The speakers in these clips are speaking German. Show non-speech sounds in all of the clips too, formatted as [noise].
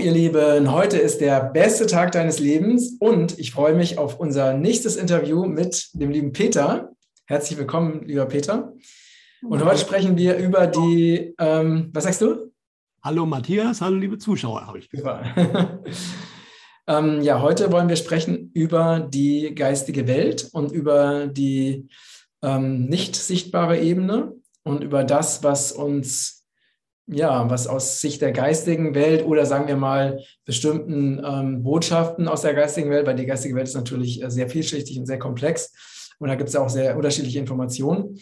ihr Lieben, heute ist der beste Tag deines Lebens und ich freue mich auf unser nächstes Interview mit dem lieben Peter. Herzlich willkommen, lieber Peter. Und heute sprechen wir über die, ähm, was sagst du? Hallo Matthias, hallo liebe Zuschauer, habe ich gesagt. [laughs] ähm, ja, heute wollen wir sprechen über die geistige Welt und über die ähm, nicht sichtbare Ebene und über das, was uns ja, was aus Sicht der geistigen Welt oder sagen wir mal bestimmten ähm, Botschaften aus der geistigen Welt, weil die geistige Welt ist natürlich äh, sehr vielschichtig und sehr komplex und da gibt es auch sehr unterschiedliche Informationen.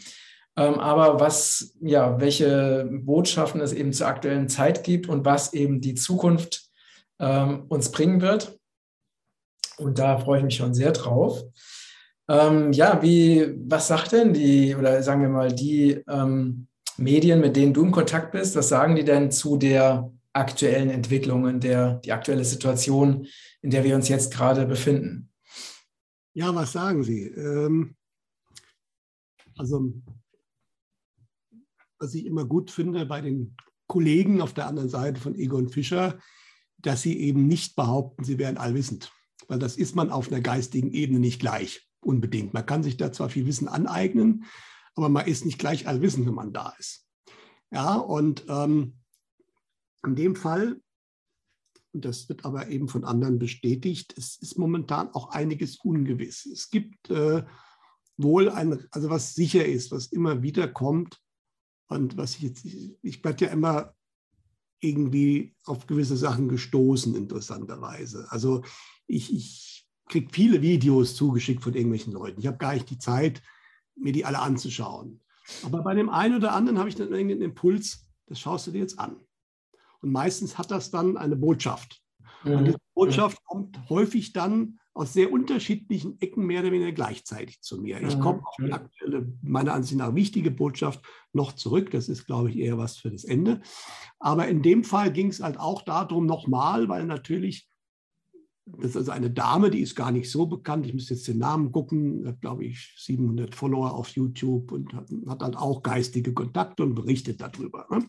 Ähm, aber was, ja, welche Botschaften es eben zur aktuellen Zeit gibt und was eben die Zukunft ähm, uns bringen wird. Und da freue ich mich schon sehr drauf. Ähm, ja, wie, was sagt denn die, oder sagen wir mal, die ähm, Medien, mit denen du in Kontakt bist, was sagen die denn zu der aktuellen Entwicklung, in der die aktuelle Situation, in der wir uns jetzt gerade befinden? Ja, was sagen sie? Ähm, also, was ich immer gut finde bei den Kollegen auf der anderen Seite von Egon Fischer, dass sie eben nicht behaupten, sie wären allwissend. Weil das ist man auf einer geistigen Ebene nicht gleich, unbedingt. Man kann sich da zwar viel Wissen aneignen, aber man ist nicht gleich allwissend, wenn man da ist. Ja, und ähm, in dem Fall, und das wird aber eben von anderen bestätigt, es ist momentan auch einiges ungewiss. Es gibt äh, wohl ein, also was sicher ist, was immer wieder kommt und was ich jetzt, ich werde ja immer irgendwie auf gewisse Sachen gestoßen, interessanterweise. Also ich, ich kriege viele Videos zugeschickt von irgendwelchen Leuten. Ich habe gar nicht die Zeit, mir die alle anzuschauen. Aber bei dem einen oder anderen habe ich dann irgendeinen Impuls, das schaust du dir jetzt an. Und meistens hat das dann eine Botschaft. Mhm. Und diese Botschaft kommt häufig dann aus sehr unterschiedlichen Ecken mehr oder weniger gleichzeitig zu mir. Ich mhm. komme auf die aktuelle, meiner Ansicht nach wichtige Botschaft noch zurück. Das ist, glaube ich, eher was für das Ende. Aber in dem Fall ging es halt auch darum, nochmal, weil natürlich das ist also eine Dame, die ist gar nicht so bekannt. Ich muss jetzt den Namen gucken. Hat, glaube ich, 700 Follower auf YouTube und hat, hat dann auch geistige Kontakte und berichtet darüber. Ne?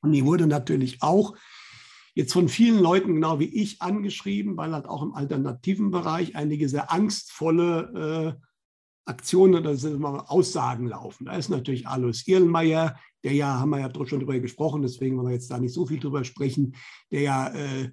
Und die wurde natürlich auch jetzt von vielen Leuten, genau wie ich, angeschrieben, weil halt auch im alternativen Bereich einige sehr angstvolle äh, Aktionen oder Aussagen laufen. Da ist natürlich Alois Irlmeier, der ja, haben wir ja schon drüber gesprochen, deswegen wollen wir jetzt da nicht so viel drüber sprechen, der ja äh,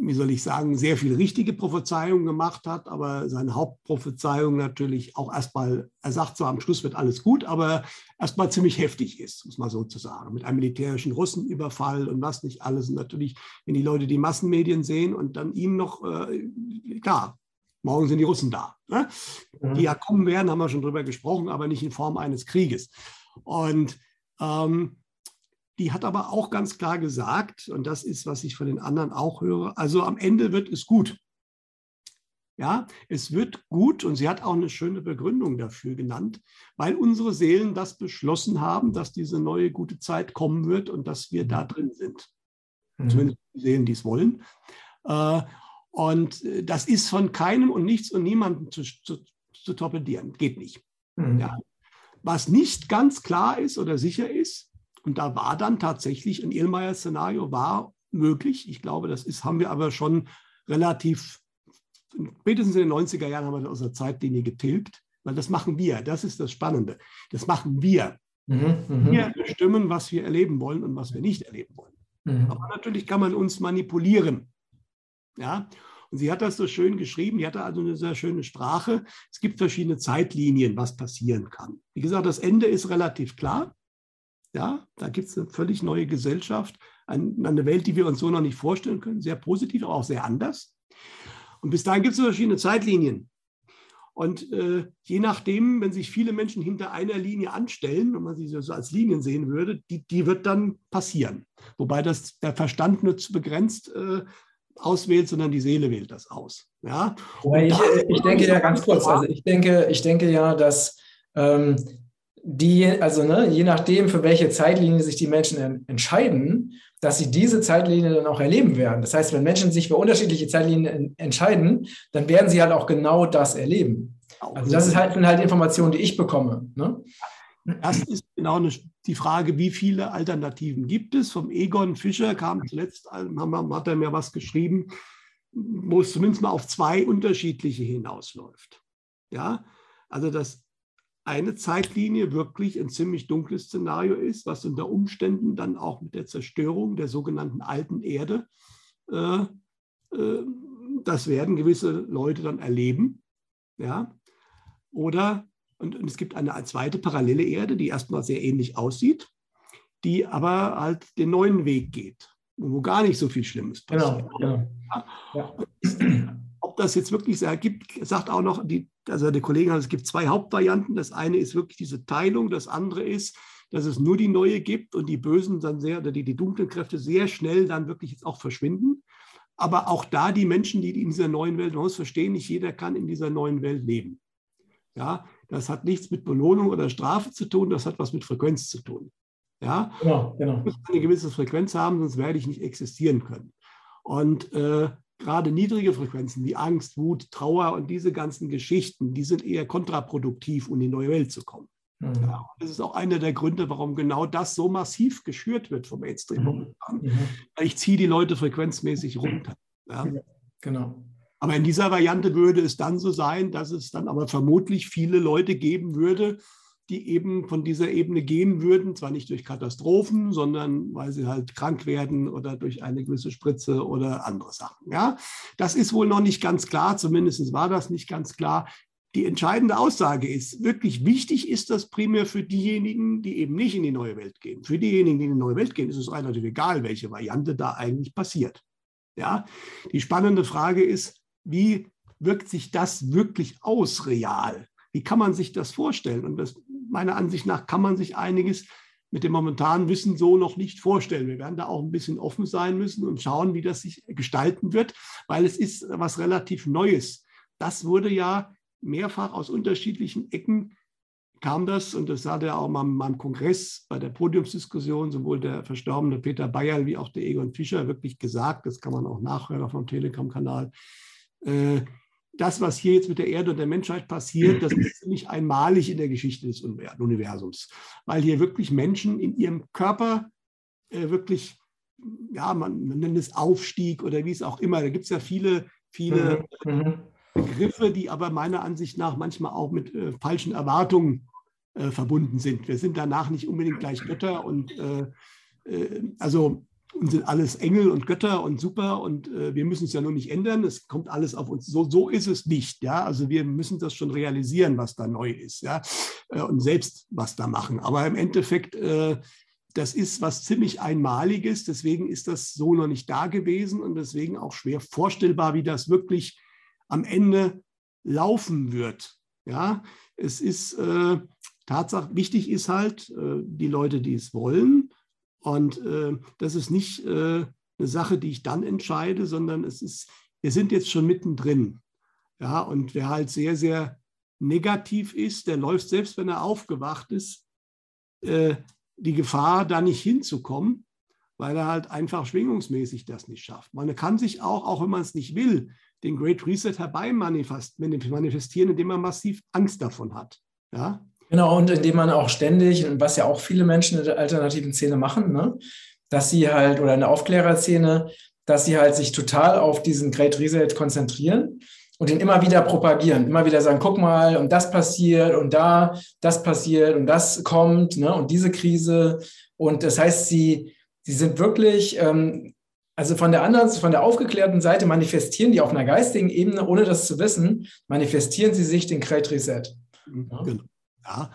wie soll ich sagen, sehr viel richtige Prophezeiungen gemacht hat, aber seine Hauptprophezeiung natürlich auch erstmal, er sagt zwar am Schluss wird alles gut, aber erstmal ziemlich heftig ist, muss man so zu sagen, mit einem militärischen Russenüberfall und was nicht alles. Und natürlich, wenn die Leute die Massenmedien sehen und dann ihm noch, äh, klar, morgen sind die Russen da. Ne? Mhm. Die ja kommen werden, haben wir schon drüber gesprochen, aber nicht in Form eines Krieges. Und ähm, die hat aber auch ganz klar gesagt, und das ist, was ich von den anderen auch höre, also am Ende wird es gut. Ja, es wird gut und sie hat auch eine schöne Begründung dafür genannt, weil unsere Seelen das beschlossen haben, dass diese neue gute Zeit kommen wird und dass wir da drin sind. Mhm. Zumindest die Seelen, die es wollen. Äh, und äh, das ist von keinem und nichts und niemandem zu, zu, zu torpedieren. Geht nicht. Mhm. Ja. Was nicht ganz klar ist oder sicher ist, und da war dann tatsächlich ein Ehlmeier-Szenario war möglich. Ich glaube, das ist, haben wir aber schon relativ, spätestens in den 90er Jahren haben wir das aus der Zeitlinie getilgt, weil das machen wir. Das ist das Spannende. Das machen wir. Mhm, mhm. wir bestimmen, was wir erleben wollen und was wir nicht erleben wollen. Mhm. Aber natürlich kann man uns manipulieren. Ja, und sie hat das so schön geschrieben, die hatte also eine sehr schöne Sprache. Es gibt verschiedene Zeitlinien, was passieren kann. Wie gesagt, das Ende ist relativ klar. Ja, da gibt es eine völlig neue Gesellschaft, eine Welt, die wir uns so noch nicht vorstellen können. Sehr positiv, aber auch sehr anders. Und bis dahin gibt es verschiedene Zeitlinien. Und äh, je nachdem, wenn sich viele Menschen hinter einer Linie anstellen und man sie so als Linien sehen würde, die, die wird dann passieren. Wobei das der Verstand nur zu begrenzt äh, auswählt, sondern die Seele wählt das aus. Ja? Ich, ich, denke ja ganz kurz, also ich denke, ich denke ja, dass ähm, die, also ne, je nachdem, für welche Zeitlinie sich die Menschen en entscheiden, dass sie diese Zeitlinie dann auch erleben werden. Das heißt, wenn Menschen sich für unterschiedliche Zeitlinien en entscheiden, dann werden sie halt auch genau das erleben. Also das ist halt, sind halt Informationen, die ich bekomme. Ne? Das ist genau eine, die Frage, wie viele Alternativen gibt es? Vom Egon Fischer kam zuletzt, hat er mir was geschrieben, wo es zumindest mal auf zwei unterschiedliche hinausläuft. Ja, also dass eine Zeitlinie wirklich ein ziemlich dunkles Szenario ist, was unter Umständen dann auch mit der Zerstörung der sogenannten alten Erde, äh, äh, das werden gewisse Leute dann erleben. Ja, oder und, und es gibt eine zweite parallele Erde, die erstmal sehr ähnlich aussieht, die aber halt den neuen Weg geht, wo gar nicht so viel Schlimmes passiert. Genau, genau. Ja. Ob das jetzt wirklich so ergibt, sagt auch noch, die, also der Kollege hat, es gibt zwei Hauptvarianten. Das eine ist wirklich diese Teilung, das andere ist, dass es nur die neue gibt und die Bösen dann sehr, oder die, die dunklen Kräfte sehr schnell dann wirklich jetzt auch verschwinden. Aber auch da die Menschen, die in dieser neuen Welt, man muss verstehen, nicht jeder kann in dieser neuen Welt leben. Ja, das hat nichts mit Belohnung oder Strafe zu tun, das hat was mit Frequenz zu tun. Ja, genau, genau. Ich muss eine gewisse Frequenz haben, sonst werde ich nicht existieren können. Und äh, gerade niedrige Frequenzen wie Angst, Wut, Trauer und diese ganzen Geschichten, die sind eher kontraproduktiv, um in die neue Welt zu kommen. Mhm. Ja, das ist auch einer der Gründe, warum genau das so massiv geschürt wird vom Mainstream mhm. momentan. Mhm. Ich ziehe die Leute frequenzmäßig runter. Ja. Genau. Aber in dieser Variante würde es dann so sein, dass es dann aber vermutlich viele Leute geben würde, die eben von dieser Ebene gehen würden, zwar nicht durch Katastrophen, sondern weil sie halt krank werden oder durch eine gewisse Spritze oder andere Sachen. Ja, das ist wohl noch nicht ganz klar, zumindest war das nicht ganz klar. Die entscheidende Aussage ist, wirklich wichtig ist das primär für diejenigen, die eben nicht in die neue Welt gehen. Für diejenigen, die in die neue Welt gehen, ist es relativ egal, welche Variante da eigentlich passiert. Ja, die spannende Frage ist, wie wirkt sich das wirklich aus real? Wie kann man sich das vorstellen? Und das, meiner Ansicht nach kann man sich einiges mit dem momentanen Wissen so noch nicht vorstellen. Wir werden da auch ein bisschen offen sein müssen und schauen, wie das sich gestalten wird, weil es ist was relativ Neues. Das wurde ja mehrfach aus unterschiedlichen Ecken kam das, und das hat er auch mal beim Kongress bei der Podiumsdiskussion, sowohl der verstorbene Peter Bayerl wie auch der Egon Fischer wirklich gesagt, das kann man auch nachhören auf dem Telegram-Kanal, äh, das, was hier jetzt mit der Erde und der Menschheit passiert, das ist ziemlich einmalig in der Geschichte des Universums, weil hier wirklich Menschen in ihrem Körper äh, wirklich, ja, man, man, nennt es Aufstieg oder wie es auch immer, da gibt es ja viele, viele mhm. mhm. Begriffe, die aber meiner Ansicht nach manchmal auch mit äh, falschen Erwartungen äh, verbunden sind. Wir sind danach nicht unbedingt gleich Götter und äh, äh also und sind alles Engel und Götter und super und äh, wir müssen es ja nur nicht ändern. Es kommt alles auf uns. So, so ist es nicht. Ja, also wir müssen das schon realisieren, was da neu ist. Ja, äh, und selbst was da machen. Aber im Endeffekt, äh, das ist was ziemlich Einmaliges. Deswegen ist das so noch nicht da gewesen und deswegen auch schwer vorstellbar, wie das wirklich am Ende laufen wird. Ja, es ist äh, Tatsache, wichtig ist halt, äh, die Leute, die es wollen, und äh, das ist nicht äh, eine Sache, die ich dann entscheide, sondern es ist, wir sind jetzt schon mittendrin. Ja, und wer halt sehr, sehr negativ ist, der läuft, selbst wenn er aufgewacht ist, äh, die Gefahr, da nicht hinzukommen, weil er halt einfach schwingungsmäßig das nicht schafft. Man kann sich auch, auch wenn man es nicht will, den Great Reset herbei manifestieren, indem man massiv Angst davon hat. Ja? Genau, und indem man auch ständig, was ja auch viele Menschen in der alternativen Szene machen, ne, dass sie halt, oder in der Aufklärerszene, dass sie halt sich total auf diesen Great Reset konzentrieren und ihn immer wieder propagieren, immer wieder sagen, guck mal, und das passiert und da, das passiert und das kommt, ne, und diese Krise. Und das heißt, sie, sie sind wirklich, ähm, also von der anderen, von der aufgeklärten Seite manifestieren die auf einer geistigen Ebene, ohne das zu wissen, manifestieren sie sich den Great Reset. Ja? Genau. Ja,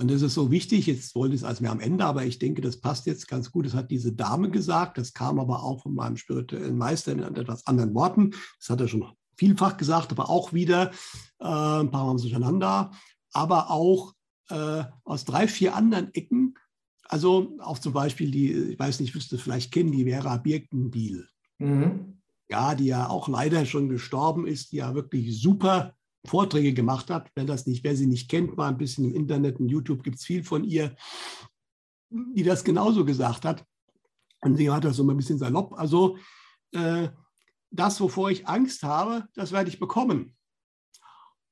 und das ist so wichtig, jetzt wollte ich es als mir am Ende, aber ich denke, das passt jetzt ganz gut. Das hat diese Dame gesagt, das kam aber auch von meinem spirituellen Meister in etwas anderen Worten. Das hat er schon vielfach gesagt, aber auch wieder äh, ein paar Mal durcheinander, aber auch äh, aus drei, vier anderen Ecken. Also auch zum Beispiel die, ich weiß nicht, wüsste vielleicht kennen, die Vera Birkenbiel. Mhm. Ja, die ja auch leider schon gestorben ist, die ja wirklich super Vorträge gemacht hat. Wer das nicht, wer sie nicht kennt, mal ein bisschen im Internet und YouTube gibt es viel von ihr, die das genauso gesagt hat. Und sie hat das so ein bisschen salopp. Also äh, das, wovor ich Angst habe, das werde ich bekommen.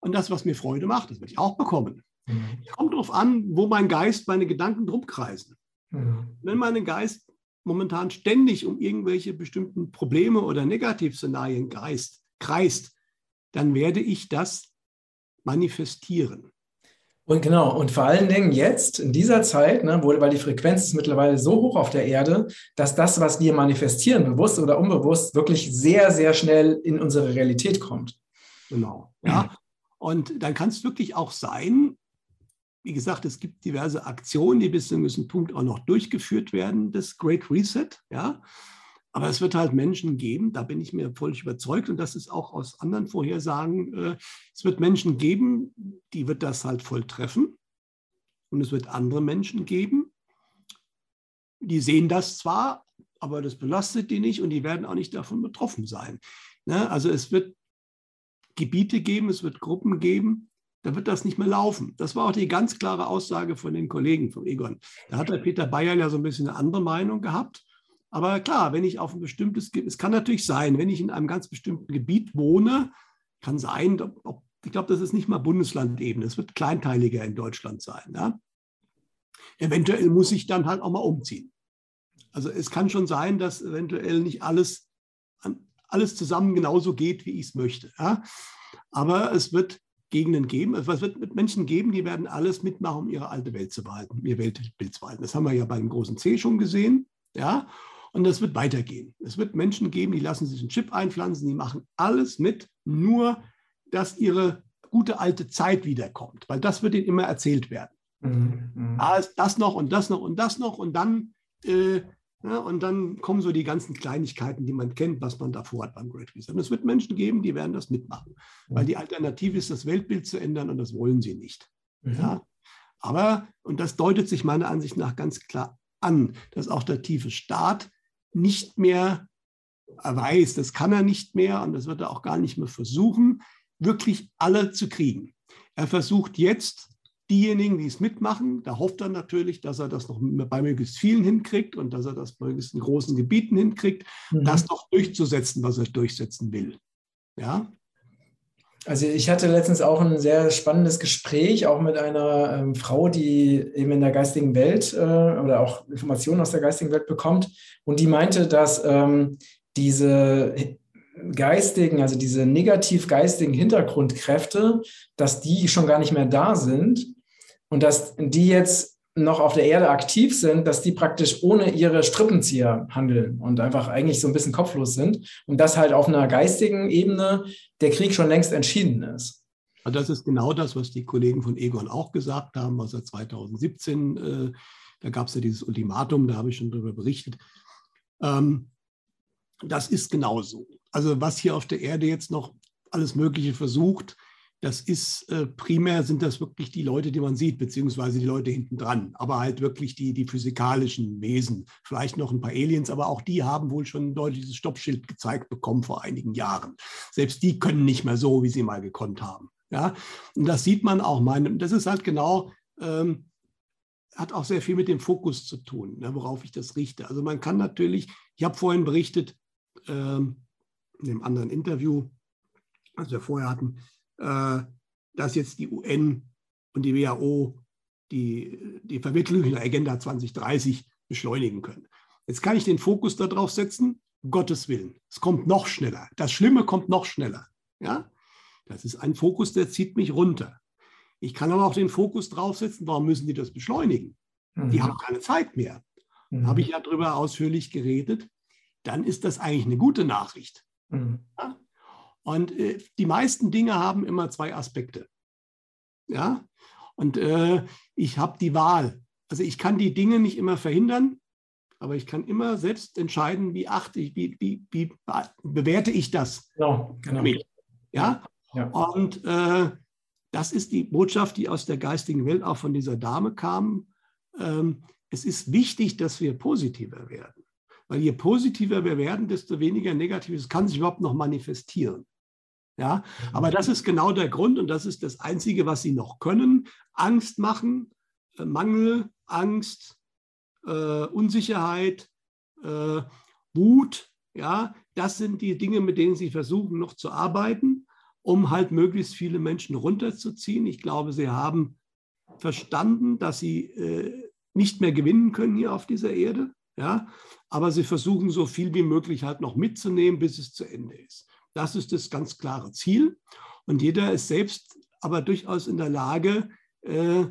Und das, was mir Freude macht, das werde ich auch bekommen. Mhm. Kommt darauf an, wo mein Geist, meine Gedanken drum kreisen. Mhm. Wenn mein Geist momentan ständig um irgendwelche bestimmten Probleme oder Negativszenarien kreist, kreist, dann werde ich das manifestieren. Und genau, und vor allen Dingen jetzt, in dieser Zeit, ne, wo, weil die Frequenz ist mittlerweile so hoch auf der Erde, dass das, was wir manifestieren, bewusst oder unbewusst, wirklich sehr, sehr schnell in unsere Realität kommt. Genau, ja. Und dann kann es wirklich auch sein, wie gesagt, es gibt diverse Aktionen, die bis zu einem gewissen Punkt auch noch durchgeführt werden, das Great Reset, ja. Aber es wird halt Menschen geben, da bin ich mir völlig überzeugt und das ist auch aus anderen Vorhersagen, äh, es wird Menschen geben, die wird das halt voll treffen und es wird andere Menschen geben, die sehen das zwar, aber das belastet die nicht und die werden auch nicht davon betroffen sein. Ne? Also es wird Gebiete geben, es wird Gruppen geben, da wird das nicht mehr laufen. Das war auch die ganz klare Aussage von den Kollegen von Egon. Da hat der Peter Bayer ja so ein bisschen eine andere Meinung gehabt. Aber klar, wenn ich auf ein bestimmtes, es kann natürlich sein, wenn ich in einem ganz bestimmten Gebiet wohne, kann sein, ob, ich glaube, das ist nicht mal Bundeslandebene, es wird kleinteiliger in Deutschland sein. Ja? Eventuell muss ich dann halt auch mal umziehen. Also es kann schon sein, dass eventuell nicht alles, alles zusammen genauso geht, wie ich es möchte. Ja? Aber es wird Gegenden geben, es wird Menschen geben, die werden alles mitmachen, um ihre alte Welt zu behalten, ihr Weltbild zu behalten. Das haben wir ja beim großen C schon gesehen. Ja? Und das wird weitergehen. Es wird Menschen geben, die lassen sich einen Chip einpflanzen, die machen alles mit, nur dass ihre gute alte Zeit wiederkommt, weil das wird ihnen immer erzählt werden. Mhm. mhm. Ah, das noch und das noch und das noch und dann, äh, ja, und dann kommen so die ganzen Kleinigkeiten, die man kennt, was man davor hat beim Great Reset. Und es wird Menschen geben, die werden das mitmachen, mhm. weil die Alternative ist, das Weltbild zu ändern und das wollen sie nicht. Mhm. Ja? Aber, und das deutet sich meiner Ansicht nach ganz klar an, dass auch der tiefe Staat nicht mehr weiß, das kann er nicht mehr und das wird er auch gar nicht mehr versuchen, wirklich alle zu kriegen. Er versucht jetzt diejenigen, die es mitmachen, da hofft er natürlich, dass er das noch bei möglichst vielen hinkriegt und dass er das bei möglichst in großen Gebieten hinkriegt, mhm. das noch durchzusetzen, was er durchsetzen will. Ja, also ich hatte letztens auch ein sehr spannendes Gespräch, auch mit einer ähm, Frau, die eben in der geistigen Welt äh, oder auch Informationen aus der geistigen Welt bekommt. Und die meinte, dass ähm, diese geistigen, also diese negativ geistigen Hintergrundkräfte, dass die schon gar nicht mehr da sind und dass die jetzt noch auf der Erde aktiv sind, dass die praktisch ohne ihre Strippenzieher handeln und einfach eigentlich so ein bisschen kopflos sind und dass halt auf einer geistigen Ebene der Krieg schon längst entschieden ist. Das ist genau das, was die Kollegen von Egon auch gesagt haben, was er 2017, äh, da gab es ja dieses Ultimatum, da habe ich schon darüber berichtet. Ähm, das ist genauso. Also was hier auf der Erde jetzt noch alles Mögliche versucht, das ist äh, primär sind das wirklich die Leute, die man sieht, beziehungsweise die Leute hinten dran, aber halt wirklich die, die physikalischen Wesen. Vielleicht noch ein paar Aliens, aber auch die haben wohl schon ein deutliches Stoppschild gezeigt bekommen vor einigen Jahren. Selbst die können nicht mehr so, wie sie mal gekonnt haben. Ja, und das sieht man auch. Meine, das ist halt genau, ähm, hat auch sehr viel mit dem Fokus zu tun, ne, worauf ich das richte. Also man kann natürlich, ich habe vorhin berichtet, ähm, in einem anderen Interview, was wir vorher hatten, dass jetzt die UN und die WHO die, die Verwirklichung der Agenda 2030 beschleunigen können. Jetzt kann ich den Fokus darauf setzen, Gottes Willen. Es kommt noch schneller. Das Schlimme kommt noch schneller. Ja? Das ist ein Fokus, der zieht mich runter. Ich kann aber auch den Fokus draufsetzen, warum müssen die das beschleunigen? Mhm. Die haben keine Zeit mehr. Mhm. Habe ich ja darüber ausführlich geredet. Dann ist das eigentlich eine gute Nachricht. Mhm. Ja? Und äh, die meisten Dinge haben immer zwei Aspekte. Ja, und äh, ich habe die Wahl. Also ich kann die Dinge nicht immer verhindern, aber ich kann immer selbst entscheiden, wie achte ich, wie, wie, wie bewerte ich das. Genau, genau. Ja? ja? Und äh, das ist die Botschaft, die aus der geistigen Welt auch von dieser Dame kam. Ähm, es ist wichtig, dass wir positiver werden. Weil je positiver wir werden, desto weniger Negatives kann sich überhaupt noch manifestieren. Ja, aber das ist genau der Grund und das ist das Einzige, was sie noch können. Angst machen, äh, Mangel, Angst, äh, Unsicherheit, äh, Wut. Ja, das sind die Dinge, mit denen sie versuchen noch zu arbeiten, um halt möglichst viele Menschen runterzuziehen. Ich glaube, sie haben verstanden, dass sie äh, nicht mehr gewinnen können hier auf dieser Erde. Ja, aber sie versuchen so viel wie möglich halt noch mitzunehmen, bis es zu Ende ist. Das ist das ganz klare Ziel. Und jeder ist selbst aber durchaus in der Lage, äh,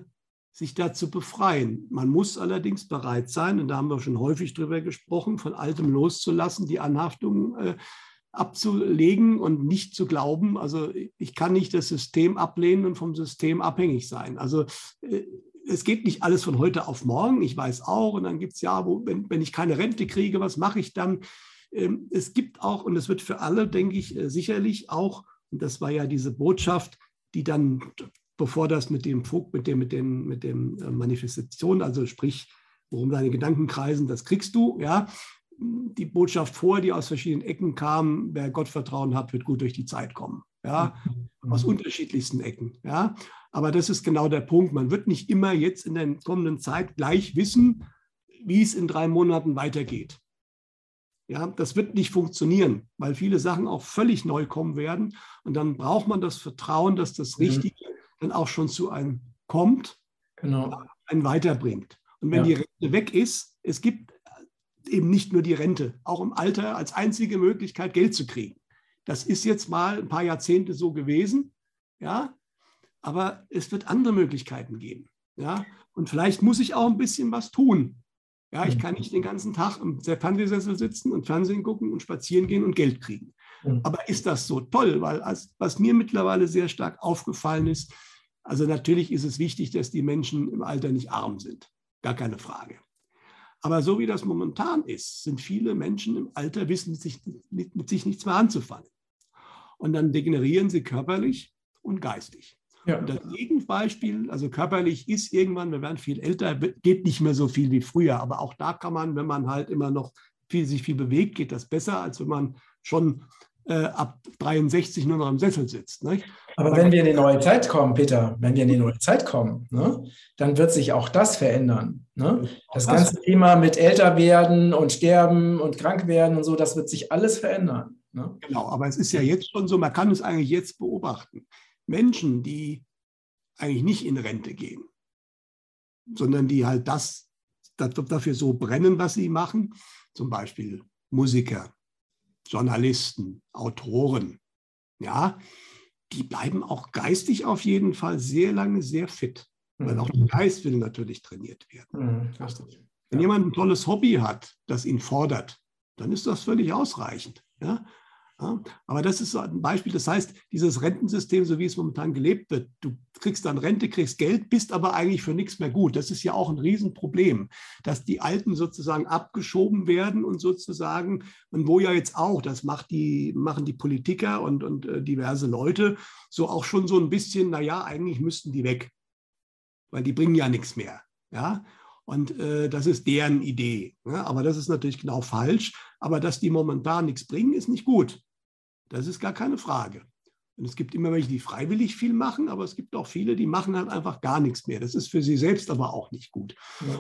sich da zu befreien. Man muss allerdings bereit sein, und da haben wir schon häufig drüber gesprochen, von Altem loszulassen, die Anhaftung äh, abzulegen und nicht zu glauben, also ich kann nicht das System ablehnen und vom System abhängig sein. Also äh, es geht nicht alles von heute auf morgen, ich weiß auch, und dann gibt es ja, wo, wenn, wenn ich keine Rente kriege, was mache ich dann? Ähm, es gibt auch, und es wird für alle, denke ich, äh, sicherlich auch, und das war ja diese Botschaft, die dann, bevor das mit dem mit dem, mit dem, mit dem äh, Manifestation, also sprich, worum deine Gedanken kreisen, das kriegst du, ja, die Botschaft vor, die aus verschiedenen Ecken kam, wer Gottvertrauen hat, wird gut durch die Zeit kommen. Ja, mhm. aus unterschiedlichsten Ecken. Ja, aber das ist genau der Punkt. Man wird nicht immer jetzt in der kommenden Zeit gleich wissen, wie es in drei Monaten weitergeht. Ja, das wird nicht funktionieren, weil viele Sachen auch völlig neu kommen werden. Und dann braucht man das Vertrauen, dass das mhm. Richtige mhm. dann auch schon zu einem kommt, genau. einen weiterbringt. Und wenn ja. die Rente weg ist, es gibt eben nicht nur die Rente, auch im Alter als einzige Möglichkeit, Geld zu kriegen. Das ist jetzt mal ein paar Jahrzehnte so gewesen, ja, aber es wird andere Möglichkeiten geben, ja. Und vielleicht muss ich auch ein bisschen was tun. Ja, ich kann nicht den ganzen Tag im Fernsehsessel sitzen und Fernsehen gucken und spazieren gehen und Geld kriegen. Aber ist das so toll? Weil als, was mir mittlerweile sehr stark aufgefallen ist, also natürlich ist es wichtig, dass die Menschen im Alter nicht arm sind. Gar keine Frage. Aber so wie das momentan ist, sind viele Menschen im Alter, wissen mit sich, mit, mit sich nichts mehr anzufangen. Und dann degenerieren sie körperlich und geistig. Ja. Und das Gegenbeispiel, also körperlich ist irgendwann, wir werden viel älter, geht nicht mehr so viel wie früher. Aber auch da kann man, wenn man halt immer noch viel, sich viel bewegt, geht das besser, als wenn man schon äh, ab 63 nur noch im Sessel sitzt. Nicht? Aber wenn wir in die neue Zeit kommen, Peter, wenn wir in die neue Zeit kommen, ne, dann wird sich auch das verändern. Ne? Das ganze Thema mit älter werden und sterben und krank werden und so, das wird sich alles verändern. Ne? Genau, aber es ist ja jetzt schon so, man kann es eigentlich jetzt beobachten. Menschen, die eigentlich nicht in Rente gehen, sondern die halt das dafür so brennen, was sie machen, zum Beispiel Musiker, Journalisten, Autoren, ja, die bleiben auch geistig auf jeden Fall sehr lange sehr fit, weil mhm. auch der Geist will natürlich trainiert werden. Mhm, Wenn jemand ein tolles Hobby hat, das ihn fordert, dann ist das völlig ausreichend. Ja? Ja, aber das ist so ein Beispiel. Das heißt, dieses Rentensystem, so wie es momentan gelebt wird, du kriegst dann Rente, kriegst Geld, bist aber eigentlich für nichts mehr gut. Das ist ja auch ein Riesenproblem, dass die Alten sozusagen abgeschoben werden und sozusagen, und wo ja jetzt auch, das macht die, machen die Politiker und, und äh, diverse Leute, so auch schon so ein bisschen, naja, eigentlich müssten die weg, weil die bringen ja nichts mehr. Ja, und äh, das ist deren Idee. Ja, aber das ist natürlich genau falsch. Aber dass die momentan nichts bringen, ist nicht gut. Das ist gar keine Frage. Und es gibt immer welche, die freiwillig viel machen, aber es gibt auch viele, die machen halt einfach gar nichts mehr. Das ist für sie selbst aber auch nicht gut.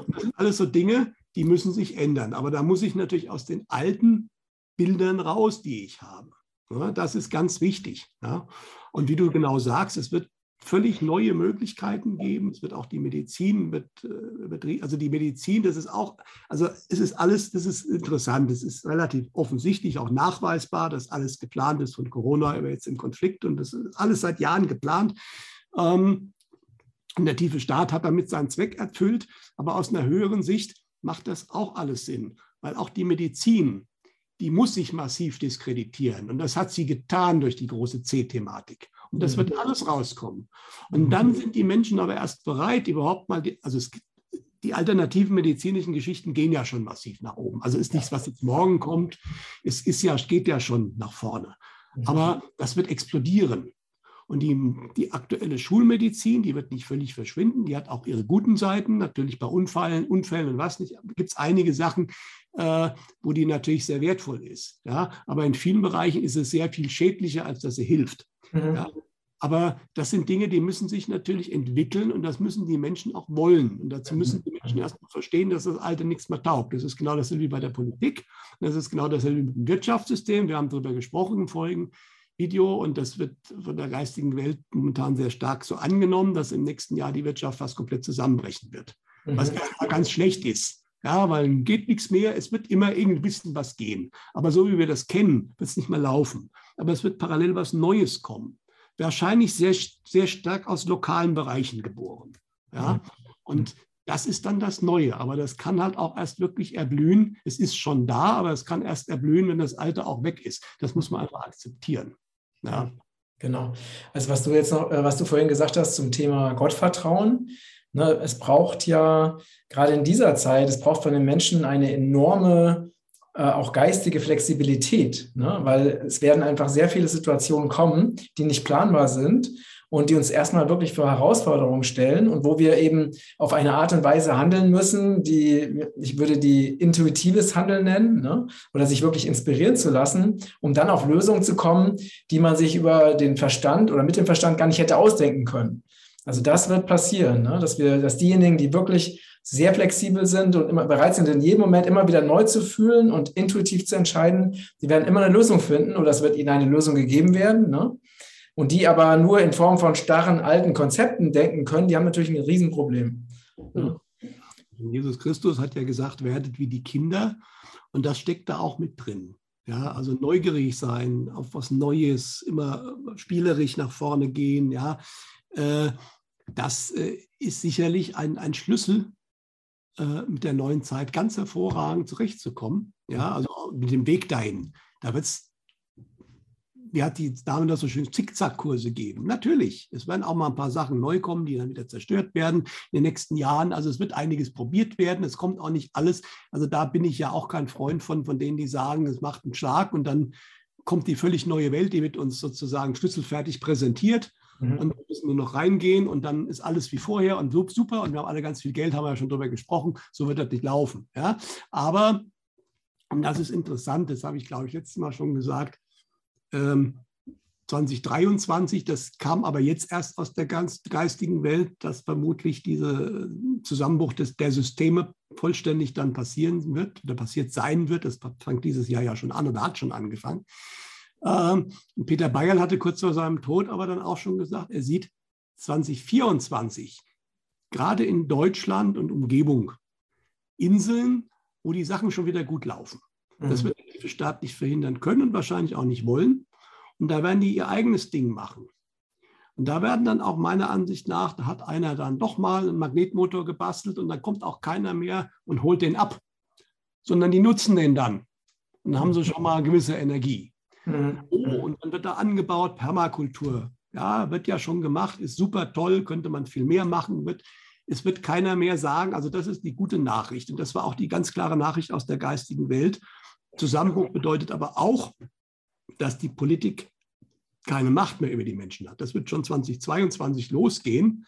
Das sind alles so Dinge, die müssen sich ändern. Aber da muss ich natürlich aus den alten Bildern raus, die ich habe. das ist ganz wichtig. Und wie du genau sagst, es wird völlig neue Möglichkeiten geben. Es wird auch die Medizin, wird, äh, also die Medizin, das ist auch, also es ist alles, das ist interessant, es ist relativ offensichtlich auch nachweisbar, dass alles geplant ist von Corona über jetzt im Konflikt und das ist alles seit Jahren geplant. Ähm, und der tiefe Staat hat damit seinen Zweck erfüllt, aber aus einer höheren Sicht macht das auch alles Sinn, weil auch die Medizin, die muss sich massiv diskreditieren und das hat sie getan durch die große C-Thematik. Und das wird mhm. alles rauskommen. Und mhm. dann sind die Menschen aber erst bereit, überhaupt mal, die, also es, die alternativen medizinischen Geschichten gehen ja schon massiv nach oben. Also ist nichts, was jetzt morgen kommt. Es ist ja, geht ja schon nach vorne. Mhm. Aber das wird explodieren. Und die, die aktuelle Schulmedizin, die wird nicht völlig verschwinden. Die hat auch ihre guten Seiten. Natürlich bei Unfällen, Unfällen und was nicht. Gibt es einige Sachen, äh, wo die natürlich sehr wertvoll ist. Ja? Aber in vielen Bereichen ist es sehr viel schädlicher, als dass sie hilft. Mhm. Ja, aber das sind Dinge, die müssen sich natürlich entwickeln und das müssen die Menschen auch wollen. Und dazu müssen die Menschen erstmal verstehen, dass das Alte nichts mehr taugt. Das ist genau dasselbe wie bei der Politik. Das ist genau dasselbe mit dem Wirtschaftssystem. Wir haben darüber gesprochen im vorigen Video und das wird von der geistigen Welt momentan sehr stark so angenommen, dass im nächsten Jahr die Wirtschaft fast komplett zusammenbrechen wird. Mhm. Was erstmal ganz schlecht ist. Ja, weil geht nichts mehr, es wird immer irgendwie ein bisschen was gehen. Aber so wie wir das kennen, wird es nicht mehr laufen. Aber es wird parallel was Neues kommen. Wahrscheinlich sehr, sehr stark aus lokalen Bereichen geboren. Ja? Und das ist dann das Neue. Aber das kann halt auch erst wirklich erblühen. Es ist schon da, aber es kann erst erblühen, wenn das Alte auch weg ist. Das muss man einfach akzeptieren. Ja. Genau. Also was du jetzt noch, äh, was du vorhin gesagt hast zum Thema Gottvertrauen, ne, es braucht ja gerade in dieser Zeit, es braucht von den Menschen eine enorme auch geistige Flexibilität, ne, weil es werden einfach sehr viele Situationen kommen, die nicht planbar sind und die uns erstmal wirklich vor Herausforderungen stellen und wo wir eben auf eine Art und Weise handeln müssen, die ich würde die intuitives Handeln nennen ne? oder sich wirklich inspirieren zu lassen, um dann auf Lösungen zu kommen, die man sich über den Verstand oder mit dem Verstand gar nicht hätte ausdenken können. Also das wird passieren, ne? dass wir, dass diejenigen, die wirklich sehr flexibel sind und immer bereit sind, in jedem Moment immer wieder neu zu fühlen und intuitiv zu entscheiden, die werden immer eine Lösung finden oder es wird ihnen eine Lösung gegeben werden. Ne? und die aber nur in Form von starren alten Konzepten denken können, die haben natürlich ein Riesenproblem. Ja. Jesus Christus hat ja gesagt, werdet wie die Kinder und das steckt da auch mit drin. Ja, also neugierig sein, auf was Neues, immer spielerisch nach vorne gehen, ja, äh, das äh, ist sicherlich ein, ein Schlüssel, äh, mit der neuen Zeit ganz hervorragend zurechtzukommen. Ja, also mit dem Weg dahin. Da wird es wie hat die Dame das so schön, Zickzackkurse geben. Natürlich, es werden auch mal ein paar Sachen neu kommen, die dann wieder zerstört werden in den nächsten Jahren. Also es wird einiges probiert werden. Es kommt auch nicht alles. Also da bin ich ja auch kein Freund von, von denen, die sagen, es macht einen Schlag und dann kommt die völlig neue Welt, die wird uns sozusagen schlüsselfertig präsentiert. Mhm. Und wir müssen nur noch reingehen und dann ist alles wie vorher und super und wir haben alle ganz viel Geld, haben wir ja schon drüber gesprochen, so wird das nicht laufen. Ja? Aber, und das ist interessant, das habe ich, glaube ich, letztes Mal schon gesagt, 2023, ähm, das kam aber jetzt erst aus der ganz geistigen Welt, dass vermutlich dieser Zusammenbruch des, der Systeme vollständig dann passieren wird oder passiert sein wird. Das fängt dieses Jahr ja schon an oder hat schon angefangen. Ähm, Peter Bayerl hatte kurz vor seinem Tod aber dann auch schon gesagt, er sieht 2024 gerade in Deutschland und Umgebung Inseln, wo die Sachen schon wieder gut laufen. Das mhm. wird der Staat nicht verhindern können und wahrscheinlich auch nicht wollen. Und da werden die ihr eigenes Ding machen. Und da werden dann auch meiner Ansicht nach, da hat einer dann doch mal einen Magnetmotor gebastelt und dann kommt auch keiner mehr und holt den ab, sondern die nutzen den dann. Und haben sie schon mal eine gewisse Energie. Mhm. Oh, und dann wird da angebaut, Permakultur. Ja, wird ja schon gemacht, ist super toll, könnte man viel mehr machen. Wird, es wird keiner mehr sagen, also das ist die gute Nachricht. Und das war auch die ganz klare Nachricht aus der geistigen Welt. Zusammenbruch bedeutet aber auch, dass die Politik keine Macht mehr über die Menschen hat. Das wird schon 2022 losgehen.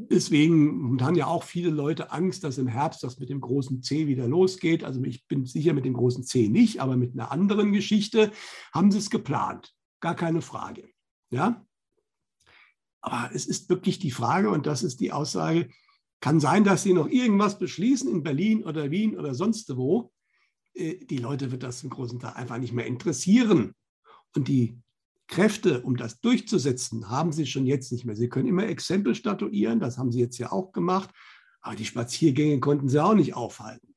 Deswegen haben ja auch viele Leute Angst, dass im Herbst das mit dem großen C wieder losgeht. Also ich bin sicher mit dem großen C nicht, aber mit einer anderen Geschichte haben sie es geplant. Gar keine Frage. Ja? Aber es ist wirklich die Frage, und das ist die Aussage, kann sein, dass sie noch irgendwas beschließen in Berlin oder Wien oder sonst wo, äh, die Leute wird das im großen Teil einfach nicht mehr interessieren. Und die Kräfte, um das durchzusetzen, haben sie schon jetzt nicht mehr. Sie können immer Exempel statuieren, das haben sie jetzt ja auch gemacht, aber die Spaziergänge konnten sie auch nicht aufhalten.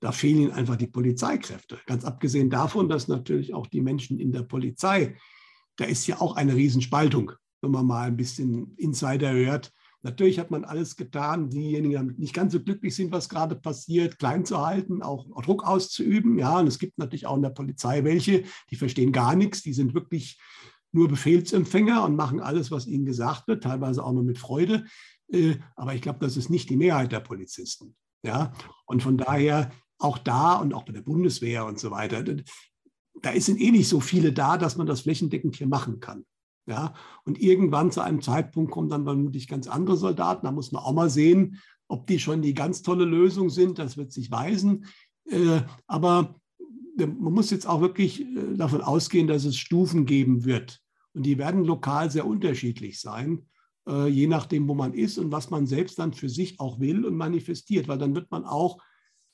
Da fehlen ihnen einfach die Polizeikräfte. Ganz abgesehen davon, dass natürlich auch die Menschen in der Polizei, da ist ja auch eine Riesenspaltung, wenn man mal ein bisschen Insider hört, Natürlich hat man alles getan, diejenigen, die nicht ganz so glücklich sind, was gerade passiert, klein zu halten, auch Druck auszuüben. Ja, und es gibt natürlich auch in der Polizei welche, die verstehen gar nichts, die sind wirklich nur Befehlsempfänger und machen alles, was ihnen gesagt wird, teilweise auch nur mit Freude. Äh, aber ich glaube, das ist nicht die Mehrheit der Polizisten. Ja, und von daher auch da und auch bei der Bundeswehr und so weiter, da sind eh nicht so viele da, dass man das flächendeckend hier machen kann. Ja, und irgendwann zu einem Zeitpunkt kommen dann vermutlich ganz andere Soldaten. Da muss man auch mal sehen, ob die schon die ganz tolle Lösung sind. Das wird sich weisen. Äh, aber man muss jetzt auch wirklich äh, davon ausgehen, dass es Stufen geben wird. Und die werden lokal sehr unterschiedlich sein, äh, je nachdem, wo man ist und was man selbst dann für sich auch will und manifestiert. Weil dann wird man auch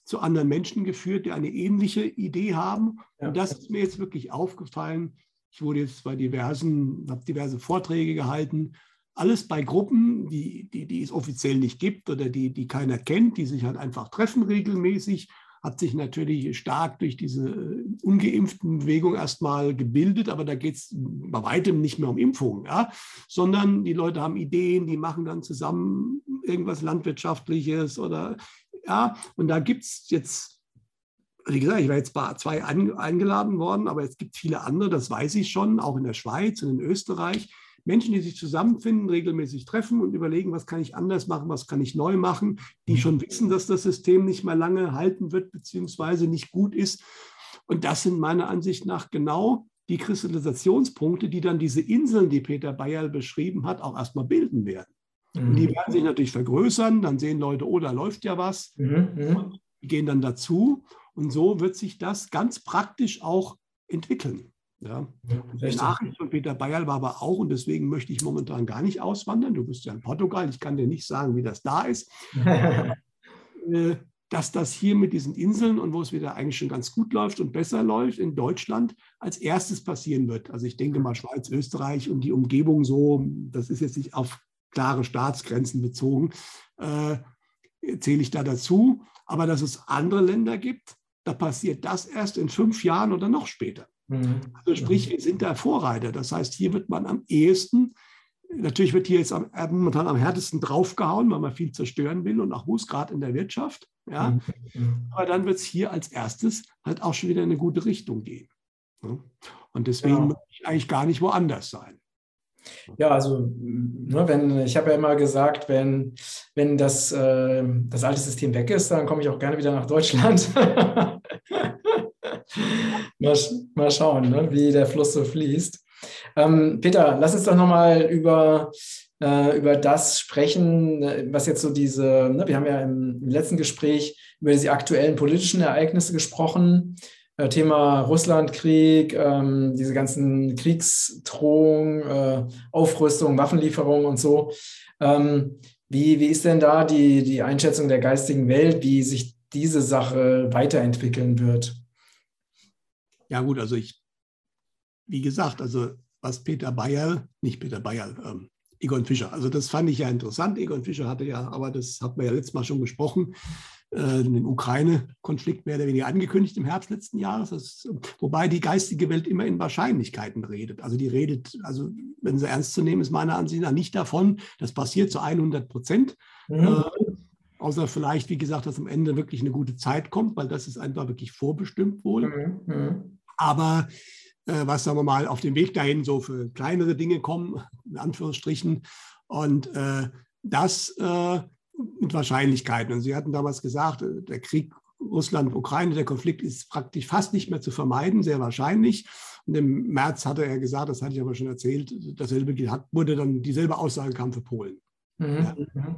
zu anderen Menschen geführt, die eine ähnliche Idee haben. Und das ist mir jetzt wirklich aufgefallen Ich wurde jetzt bei diversen, habe diverse Vorträge gehalten. Alles bei Gruppen, die, die, die es offiziell nicht gibt oder die, die keiner kennt, die sich halt einfach treffen regelmäßig hat sich natürlich stark durch diese äh, ungeimpften Bewegung erstmal gebildet, aber da geht es bei weitem nicht mehr um Impfungen, ja? sondern die Leute haben Ideen, die machen dann zusammen irgendwas Landwirtschaftliches oder ja, und da gibt es jetzt, wie gesagt, ich war jetzt bei zwei eingeladen worden, aber es gibt viele andere, das weiß ich schon, auch in der Schweiz und in Österreich, Menschen, die sich zusammenfinden, regelmäßig treffen und überlegen, was kann ich anders machen, was kann ich neu machen, die mhm. schon wissen, dass das System nicht mehr lange halten wird, beziehungsweise nicht gut ist. Und das sind meiner Ansicht nach genau die Kristallisationspunkte, die dann diese Inseln, die Peter Bayerl beschrieben hat, auch erstmal bilden werden. Mhm. Und die werden sich natürlich vergrößern, dann sehen Leute, oh, da läuft ja was, mhm. mhm. die gehen dann dazu. Und so wird sich das ganz praktisch auch entwickeln. Ja. Die Nachricht von Peter Bayerl war aber auch, und deswegen möchte ich momentan gar nicht auswandern. Du bist ja in Portugal, ich kann dir nicht sagen, wie das da ist. [laughs] Äh, dass das hier mit diesen Inseln und wo es wieder eigentlich schon ganz gut läuft und besser läuft in Deutschland als erstes passieren wird. Also ich denke mal Schweiz, Österreich und die Umgebung so, das ist jetzt nicht auf klare Staatsgrenzen bezogen, äh, zähle ich da dazu. Aber dass es andere Länder gibt, da passiert das erst in fünf Jahren oder noch später. Mhm. Also sprich, wir sind da Vorreiter. Das heißt, hier wird man am ehesten, natürlich wird hier jetzt am, momentan am härtesten draufgehauen, weil man viel zerstören will und auch muss, gerade in der Wirtschaft. Ja? Mhm. mhm. Aber dann wird es hier als erstes halt auch schon wieder in eine gute Richtung gehen. Und deswegen ja. muss ich eigentlich gar nicht woanders sein. Ja, also ne, wenn ich habe ja immer gesagt, wenn, wenn das, äh, das alte System weg ist, dann komme ich auch gerne wieder nach Deutschland. [laughs] mal, mal schauen, ne, wie der Fluss so fließt. Ähm, Peter, lass uns doch nochmal über, äh, über das sprechen, was jetzt so diese, ne, wir haben ja im, im, letzten Gespräch über diese aktuellen politischen Ereignisse gesprochen. Äh, Thema Russlandkrieg, ähm, diese ganzen Kriegsdrohungen, äh, Aufrüstung, Waffenlieferungen und so. Ähm, wie, wie ist denn da die, die Einschätzung der geistigen Welt, wie sich diese Sache weiterentwickeln wird? Ja gut, also ich, wie gesagt, also was Peter Bayer, nicht Peter Bayer, ähm, Egon Fischer, also das fand ich ja interessant. Egon Fischer hatte ja, aber das hat man ja letztes Mal schon gesprochen, äh, den Ukraine-Konflikt mehr oder weniger angekündigt im Herbst letzten Jahres. Das, wobei die geistige Welt immer in Wahrscheinlichkeiten redet. Also die redet, also wenn sie ernst zu nehmen ist, meiner Ansicht nach nicht davon, das passiert zu 100 Prozent. Mhm. Äh, Außer vielleicht, wie gesagt, dass am Ende wirklich eine gute Zeit kommt, weil das ist einfach wirklich vorbestimmt wohl. Mhm. mhm. Aber äh, was, sagen wir mal, auf dem Weg dahin so für kleinere Dinge kommen, in Anführungsstrichen. Und äh, das äh, mit Wahrscheinlichkeiten. Und Sie hatten damals gesagt, äh, der Krieg Russland-Ukraine, der Konflikt ist praktisch fast nicht mehr zu vermeiden, sehr wahrscheinlich. Und im März hatte er gesagt, das hatte ich aber schon erzählt, dasselbe hat, wurde dann dieselbe Aussage kam für Polen. Mhm. Ja.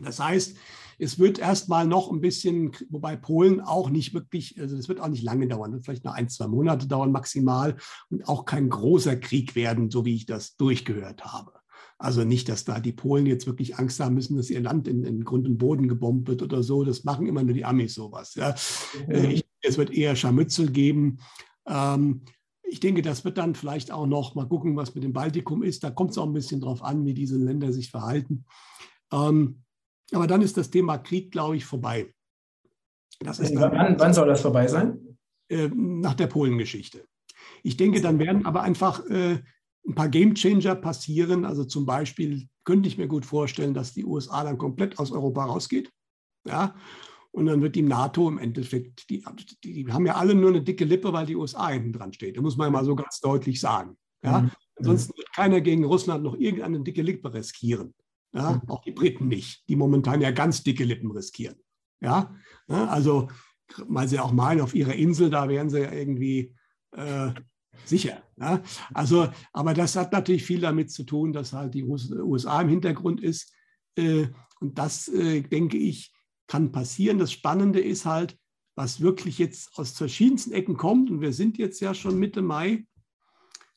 Das heißt, es wird erstmal noch ein bisschen, wobei Polen auch nicht wirklich, also das wird auch nicht lange dauern, wird vielleicht noch ein, zwei Monate dauern maximal und auch kein großer Krieg werden, so wie ich das durchgehört habe. Also nicht, dass da die Polen jetzt wirklich Angst haben müssen, dass ihr Land in, in Grund und Boden gebombt wird oder so. Das machen immer nur die Amis sowas. Ja. Mhm. Ich, es wird eher Scharmützel geben. Ähm, ich denke, das wird dann vielleicht auch noch mal gucken, was mit dem Baltikum ist. Da kommt es auch ein bisschen drauf an, wie diese Länder sich verhalten. Ähm, aber dann ist das Thema Krieg, glaube ich, vorbei. wann, wann, soll das vorbei sein? Äh, nach der Polengeschichte. Ich denke, dann werden aber einfach äh, ein paar Gamechanger passieren. Also zum Beispiel könnte ich mir gut vorstellen, dass die USA dann komplett aus Europa rausgeht. Ja, und dann wird die NATO im Endeffekt, die, die, haben ja alle nur eine dicke Lippe, weil die USA hinten dran steht. Das muss man ja mal so ganz deutlich sagen. Ja? Mhm. Ansonsten wird keiner gegen Russland noch irgendeine dicke Lippe riskieren. Ja, mhm. auch die Briten nicht, die momentan ja ganz dicke Lippen riskieren. Ja, also weil sie auch meinen, auf ihrer Insel, da wären sie ja irgendwie äh, sicher. Ja? Also, aber das hat natürlich viel damit zu tun, dass halt die USA im Hintergrund ist. Äh, und das, äh, denke ich, kann passieren. Das Spannende ist halt, was wirklich jetzt aus verschiedensten Ecken kommt. Und wir sind jetzt ja schon Mitte Mai.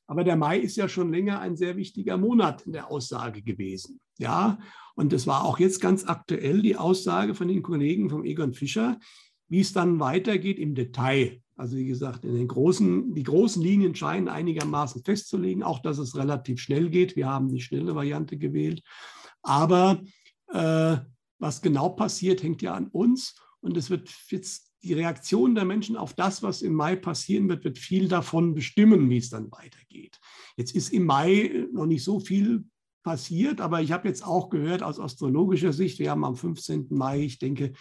Aber der Mai ist ja schon länger ein sehr wichtiger Monat in der Aussage gewesen. Ja, und das war auch jetzt ganz aktuell die Aussage von den Kollegen vom Egon Fischer, wie es dann weitergeht im Detail Also wie gesagt, in den großen, die großen Linien scheinen einigermaßen festzulegen, auch dass es relativ schnell geht. Wir haben die schnelle Variante gewählt. Aber äh, was genau passiert, hängt ja an uns. Und es wird jetzt die Reaktion der Menschen auf das, was im Mai passieren wird, wird viel davon bestimmen, wie es dann weitergeht. Jetzt ist im Mai noch nicht so viel passiert, aber ich habe jetzt auch gehört aus astrologischer Sicht, wir haben am 15. Mai, ich denke,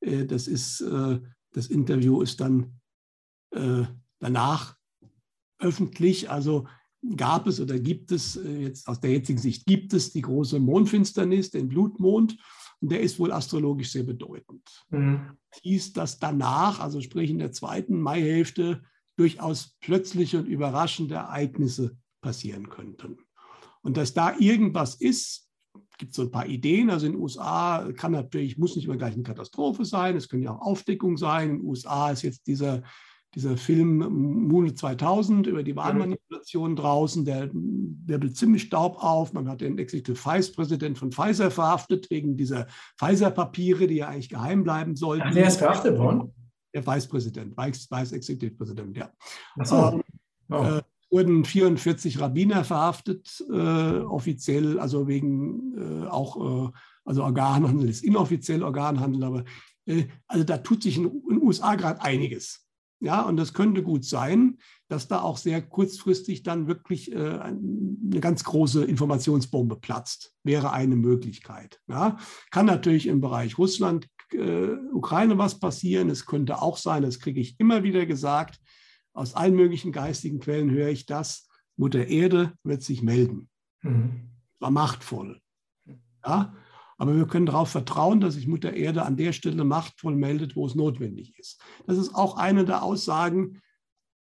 äh, das ist, äh, das Interview ist dann äh, danach öffentlich. Also gab es oder gibt es jetzt aus der jetzigen Sicht gibt es die große Mondfinsternis, den Blutmond. Und der ist wohl astrologisch sehr bedeutend. Mhm. Hieß, dass danach, also sprich in der zweiten Maihälfte, durchaus plötzliche und überraschende Ereignisse passieren könnten. Und dass da irgendwas ist, gibt es so ein paar Ideen. Also in den USA kann natürlich, muss nicht immer gleich eine Katastrophe sein, es können ja auch Aufdeckungen sein. In den USA ist jetzt dieser dieser Film Moon 2000 über die Wahlmanipulation draußen, der wirbelt ziemlich Staub auf. Man hat den Executive Vice President von Pfizer verhaftet wegen dieser Pfizer-Papiere, die ja eigentlich geheim bleiben sollten. Ach, der ist verhaftet worden? Der Vice President, Vice, Vice Executive President, ja. Ach so. Ähm, oh. äh, wurden 44 Rabbiner verhaftet, äh, offiziell, also wegen äh, auch, äh, also Organhandel ist inoffiziell Organhandel, aber äh, also da tut sich in den USA gerade einiges. Ja, und das könnte gut sein, dass da auch sehr kurzfristig dann wirklich äh, eine ganz große Informationsbombe platzt. Wäre eine Möglichkeit. Ja. Kann natürlich im Bereich Russland, äh, Ukraine was passieren. Es könnte auch sein, das kriege ich immer wieder gesagt, aus allen möglichen geistigen Quellen höre ich das, Mutter Erde wird sich melden. Mhm. War machtvoll. Ja, aber wir können darauf vertrauen, dass sich Mutter Erde an der Stelle machtvoll meldet, wo es notwendig ist. Das ist auch eine der Aussagen,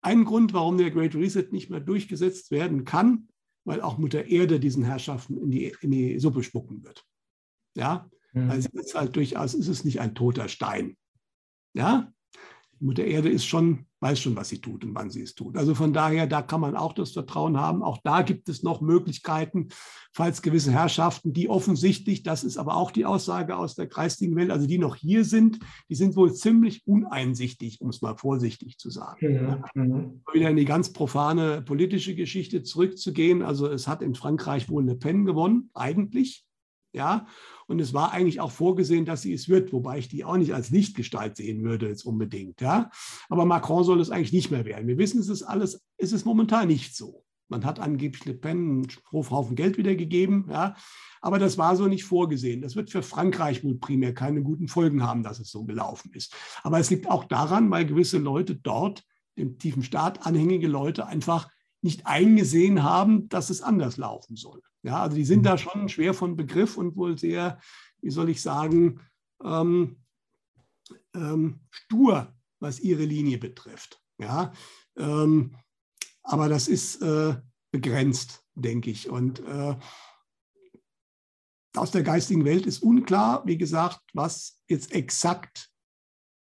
ein Grund, warum der Great Reset nicht mehr durchgesetzt werden kann, weil auch Mutter Erde diesen Herrschaften in die, in die Suppe spucken wird. Ja, mhm. also es ist halt durchaus, ist es nicht ein toter Stein. Ja, Mutter Erde ist schon, weiß schon, was sie tut und wann sie es tut. Also von daher, da kann man auch das Vertrauen haben. Auch da gibt es noch Möglichkeiten, falls gewisse Herrschaften, die offensichtlich, das ist aber auch die Aussage aus der geistigen Welt, also die noch hier sind, die sind wohl ziemlich uneinsichtig, um es mal vorsichtig zu sagen. Ja, mhm. Wieder in die ganz profane politische Geschichte zurückzugehen. Also es hat in Frankreich wohl Le Pen gewonnen, eigentlich. Ja, und es war eigentlich auch vorgesehen, dass sie es wird, wobei ich die auch nicht als Lichtgestalt sehen würde jetzt unbedingt. Ja, aber Macron soll es eigentlich nicht mehr werden. Wir wissen, es ist alles, es ist momentan nicht so. Man hat angeblich Le Pen einen Haufen Geld wiedergegeben, ja, aber das war so nicht vorgesehen. Das wird für Frankreich wohl primär keine guten Folgen haben, dass es so gelaufen ist. Aber es liegt auch daran, weil gewisse Leute dort, dem tiefen Staat anhängige Leute, einfach nicht eingesehen haben, dass es anders laufen soll. Ja, also die sind da schon schwer von Begriff und wohl sehr, wie soll ich sagen, ähm, ähm, stur, was ihre Linie betrifft. Ja, ähm, aber das ist äh, begrenzt, denke ich. Und äh, aus der geistigen Welt ist unklar, wie gesagt, was jetzt exakt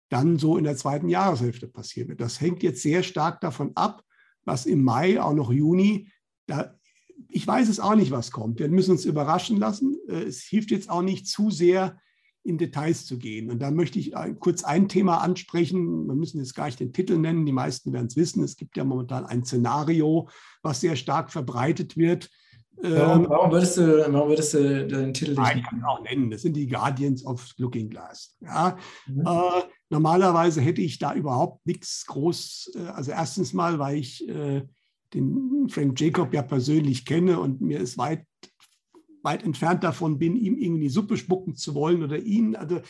dann so in der zweiten Jahreshälfte passieren wird. Das hängt jetzt sehr stark davon ab, was im Mai, auch noch Juni, da, ich weiß es auch nicht, was kommt. Wir müssen uns überraschen lassen. Äh, es hilft jetzt auch nicht zu sehr in Details zu gehen. Und da möchte ich kurz ein Thema ansprechen. Wir müssen jetzt gar nicht den Titel nennen, die meisten werden es wissen. Es gibt ja momentan ein Szenario, was sehr stark verbreitet wird. Warum, ähm, warum, würdest, du, warum würdest du den Titel nicht Ich kann auch nennen. Das sind die Guardians of Looking Glass. Ja, mhm. äh, normalerweise hätte ich da überhaupt nichts groß. Äh, also erstens mal, weil ich äh, den Frank Jacob ja persönlich kenne und mir ist weit weit entfernt davon bin, ihm irgendwie die Suppe spucken zu wollen oder ihn. Also,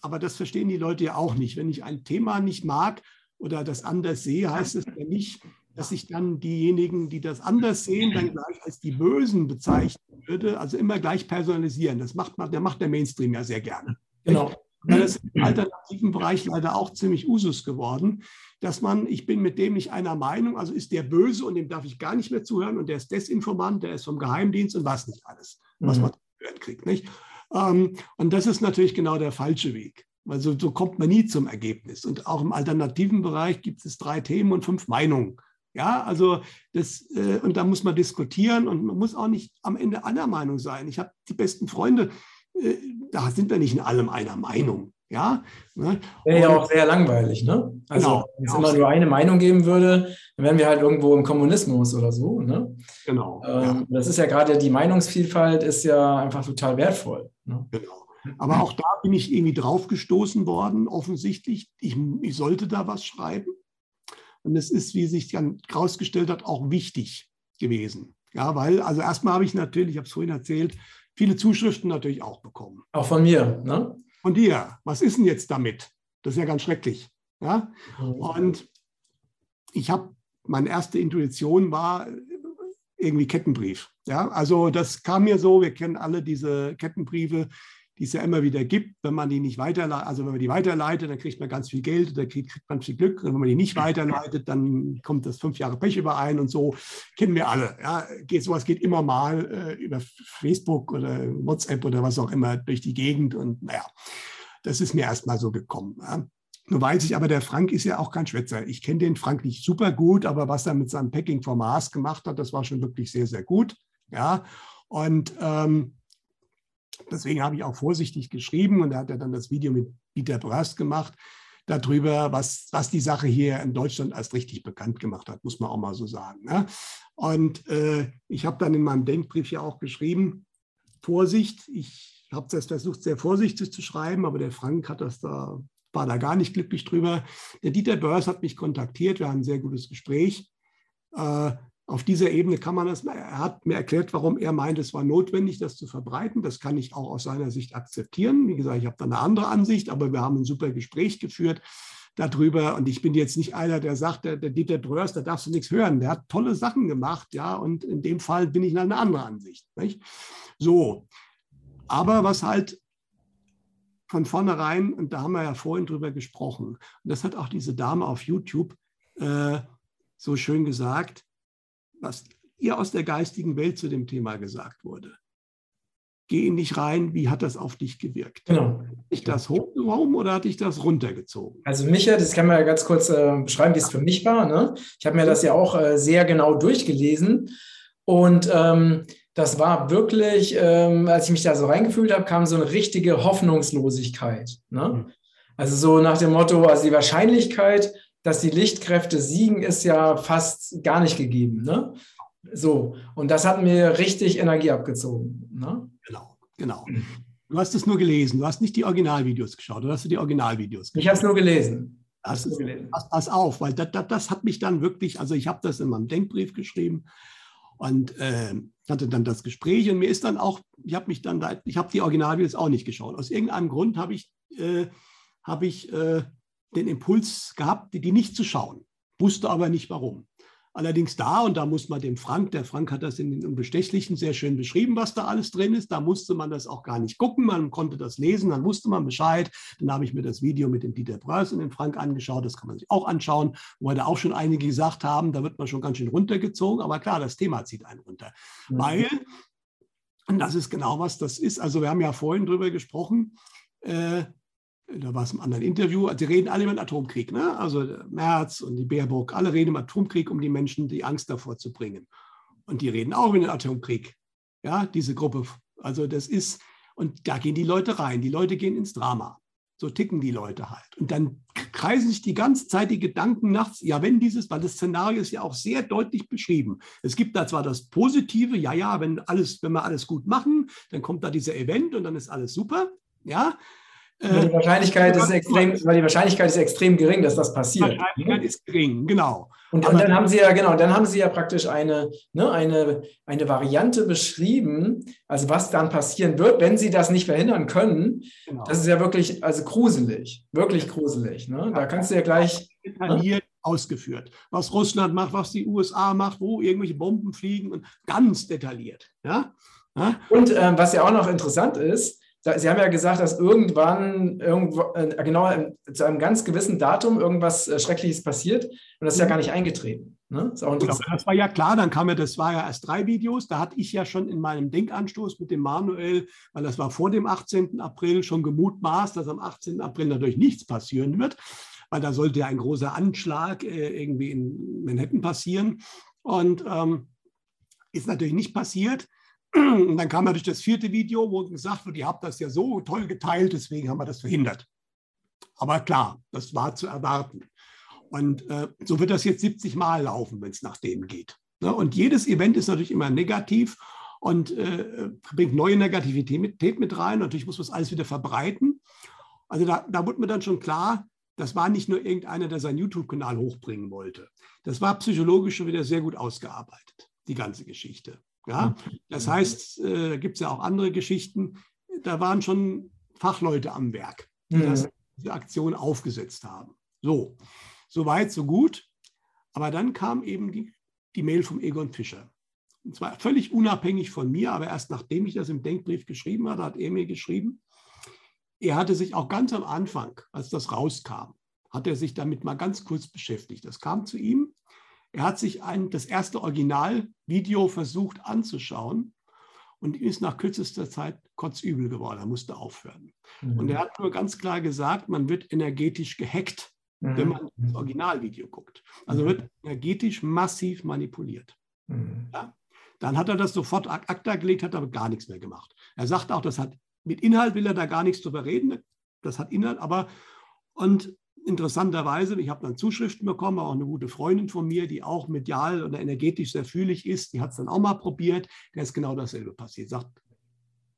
aber das verstehen die Leute ja auch nicht. Wenn ich ein Thema nicht mag oder das anders sehe, heißt es ja nicht, dass ich dann diejenigen, die das anders sehen, dann gleich als die Bösen bezeichnen würde, also immer gleich personalisieren. Das macht, der macht der Mainstream ja sehr gerne. Genau. Das ist im alternativen Bereich leider auch ziemlich Usus geworden, dass man, ich bin mit dem nicht einer Meinung, also ist der böse und dem darf ich gar nicht mehr zuhören und der ist Desinformant, der ist vom Geheimdienst und was nicht alles, was mhm. man hören kriegt. Nicht? Ähm, und das ist natürlich genau der falsche Weg. Also so kommt man nie zum Ergebnis. Und auch im alternativen Bereich gibt es drei Themen und fünf Meinungen. Ja, also das, äh, und da muss man diskutieren und man muss auch nicht am Ende einer Meinung sein. Ich habe die besten Freunde, äh, da sind wir nicht in allem einer Meinung. Ja, ne? wäre ja auch sehr langweilig, ne? Also, genau, wenn es immer nur eine Meinung geben würde, dann wären wir halt irgendwo im Kommunismus oder so, ne? Genau. Ähm, ja. Das ist ja gerade die Meinungsvielfalt ist ja einfach total wertvoll. Ne? Genau. Aber auch da bin ich irgendwie draufgestoßen worden, offensichtlich. Ich, ich sollte da was schreiben. Und es ist, wie sich dann herausgestellt hat, auch wichtig gewesen. Ja, weil, also erstmal habe ich natürlich, ich habe es vorhin erzählt, viele Zuschriften natürlich auch bekommen. Auch von mir, ne? Von dir. Was ist denn jetzt damit? Das ist ja ganz schrecklich. Ja? Und ich habe, meine erste Intuition war irgendwie Kettenbrief. Ja, also das kam mir so, wir kennen alle diese Kettenbriefe, die es ja immer wieder gibt. Wenn man die nicht weiterleitet, also wenn man die weiterleitet, dann kriegt man ganz viel Geld, dann kriegt, kriegt man viel Glück. Und wenn man die nicht weiterleitet, dann kommt das fünf Jahre Pech überein und so. Kennen wir alle. Ja, geht, sowas geht immer mal äh, über Facebook oder WhatsApp oder was auch immer durch die Gegend. Und naja, das ist mir erstmal so gekommen. Ja. Nur weiß ich aber, der Frank ist ja auch kein Schwätzer. Ich kenne den Frank nicht super gut, aber was er mit seinem Packing for Mars gemacht hat, das war schon wirklich sehr, sehr gut. Ja, und ähm, Deswegen habe ich auch vorsichtig geschrieben und er hat ja dann das Video mit Dieter Brast gemacht darüber, was, was die Sache hier in Deutschland als richtig bekannt gemacht hat, muss man auch mal so sagen. Ne? Und äh, ich habe dann in meinem Denkbrief ja auch geschrieben, Vorsicht, ich habe das versucht, sehr vorsichtig zu schreiben, aber der Frank hat das da, war da gar nicht glücklich drüber. Der Dieter Börs hat mich kontaktiert, wir haben ein sehr gutes Gespräch. Äh, auf dieser Ebene kann man das, er hat mir erklärt, warum er meint, es war notwendig, das zu verbreiten. Das kann ich auch aus seiner Sicht akzeptieren. Wie gesagt, ich habe da eine andere Ansicht, aber wir haben ein super Gespräch geführt darüber. Und ich bin jetzt nicht einer, der sagt, der, der Dieter Bröers, da darfst du nichts hören. Der hat tolle Sachen gemacht, ja. Und in dem Fall bin ich eine andere Ansicht. Nicht? So. Aber was halt von vornherein, und da haben wir ja vorhin drüber gesprochen, und das hat auch diese Dame auf YouTube äh, so schön gesagt, was ihr aus der geistigen Welt zu dem Thema gesagt wurde. Geh in dich rein, wie hat das auf dich gewirkt? Genau. Hat dich das hochgehoben oder hat dich das runtergezogen? Also mich, das kann man ja ganz kurz äh, beschreiben, wie es für mich war. Ne? Ich habe mir das ja auch äh, sehr genau durchgelesen und ähm, das war wirklich, ähm, als ich mich da so reingefühlt habe, kam so eine richtige Hoffnungslosigkeit. Ne? Mhm. Also so nach dem Motto, also die Wahrscheinlichkeit, dass die Lichtkräfte siegen, ist ja fast gar nicht gegeben. Ne? So, und das hat mir richtig Energie abgezogen. Ne? Genau, genau. Du hast es nur gelesen, du hast nicht die Originalvideos geschaut, oder hast du die Originalvideos geschaut? Ich habe es nur gelesen. Das ist, pass, pass, auf, weil das, das, das, hat mich dann wirklich, also ich habe das in meinem Denkbrief geschrieben und äh, hatte dann das Gespräch und mir ist dann auch, ich habe mich dann, da, ich habe die Originalvideos auch nicht geschaut. Aus irgendeinem Grund habe ich, äh, habe ich äh, den Impuls gehabt, die nicht zu schauen, wusste aber nicht warum. Allerdings da, und da muss man dem Frank, der Frank hat das in den Unbestechlichen sehr schön beschrieben, was da alles drin ist. Da musste man das auch gar nicht gucken, man konnte das lesen, dann wusste man Bescheid. Dann habe ich mir das Video mit dem Dieter Preuß und dem Frank angeschaut, das kann man sich auch anschauen, wo da auch schon einige gesagt haben, da wird man schon ganz schön runtergezogen. Aber klar, das Thema zieht einen runter. Mhm. Weil, und das ist genau was das ist, also wir haben ja vorhin drüber gesprochen, äh, da war es im anderen Interview, die reden alle über den Atomkrieg. Ne? Also Merz und die Baerbock, alle reden im Atomkrieg, um die Menschen die Angst davor zu bringen. Und die reden auch über den Atomkrieg. Ja, diese Gruppe. Also das ist, und da gehen die Leute rein. Die Leute gehen ins Drama. So ticken die Leute halt. Und dann kreisen sich die ganze Zeit die Gedanken nachts, ja, wenn dieses, weil das Szenario ist ja auch sehr deutlich beschrieben. Es gibt da zwar das Positive, ja, ja, wenn alles, wenn wir alles gut machen, dann kommt da dieser Event und dann ist alles super. Ja, weil die, Wahrscheinlichkeit ist extrem, weil die Wahrscheinlichkeit ist extrem gering, dass das passiert. Die Wahrscheinlichkeit ist gering, genau. Und, und, dann haben Sie ja, genau, dann haben Sie ja praktisch eine, ne, eine, eine Variante beschrieben, also was dann passieren wird, wenn Sie das nicht verhindern können. Genau. Das ist ja wirklich, also gruselig, wirklich gruselig. Ne? Da kannst du ja gleich. Detailliert ne? ausgeführt. Was Russland macht, was die USA macht, wo irgendwelche Bomben fliegen und ganz detailliert. Ja? ja? Und ähm, was ja auch noch interessant ist, Sie haben ja gesagt, dass irgendwann, irgendwo, äh, genau zu einem ganz gewissen Datum irgendwas äh, Schreckliches passiert und das ist ja mhm. gar nicht eingetreten. Ne? Ist auch genau, das war ja klar, dann kam ja, das war ja erst drei Videos, da hatte ich ja schon in meinem Denkanstoß mit dem Manuel, weil das war vor dem 18. April, schon gemutmaßt, dass am 18. April natürlich nichts passieren wird, weil da sollte ja ein großer Anschlag äh, irgendwie in Manhattan passieren und ähm, ist natürlich nicht passiert. Und dann kam natürlich das vierte Video, wo gesagt wird, ihr habt das ja so toll geteilt, deswegen haben wir das verhindert. Aber klar, das war zu erwarten. Und äh, so wird das jetzt 70 Mal laufen, wenn es nach denen geht. Ne? Und jedes Event ist natürlich immer negativ und äh, bringt neue Negativität mit rein. Natürlich muss man es alles wieder verbreiten. Also da, da wurde mir dann schon klar, das war nicht nur irgendeiner, der seinen YouTube-Kanal hochbringen wollte. Das war psychologisch schon wieder sehr gut ausgearbeitet, die ganze Geschichte. Ja? Das heißt, äh, da gibt es ja auch andere Geschichten, da waren schon Fachleute am Werk, die mhm. das, diese Aktion aufgesetzt haben. So, so weit, so gut. Aber dann kam eben die, die Mail vom Egon Fischer. Und zwar völlig unabhängig von mir, aber erst nachdem ich das im Denkbrief geschrieben hatte, hat er mir geschrieben, er hatte sich auch ganz am Anfang, als das rauskam, hat er sich damit mal ganz kurz beschäftigt. Das kam zu ihm. Er hat sich ein, das erste Originalvideo versucht anzuschauen und ist nach kürzester Zeit kotzübel geworden. Er musste aufhören. Mhm. Und er hat nur ganz klar gesagt, man wird energetisch gehackt, mhm. wenn man das Originalvideo guckt. Also mhm. wird energetisch massiv manipuliert. Mhm. Ja? Dann hat er das sofort ad acta gelegt, hat aber gar nichts mehr gemacht. Er sagt auch, das hat mit Inhalt will er da gar nichts drüber reden. Das hat Inhalt, aber und interessanterweise, ich habe dann Zuschriften bekommen, auch eine gute Freundin von mir, die auch medial oder energetisch sehr fühlig ist, die hat es dann auch mal probiert, der ist genau dasselbe passiert. Sagt,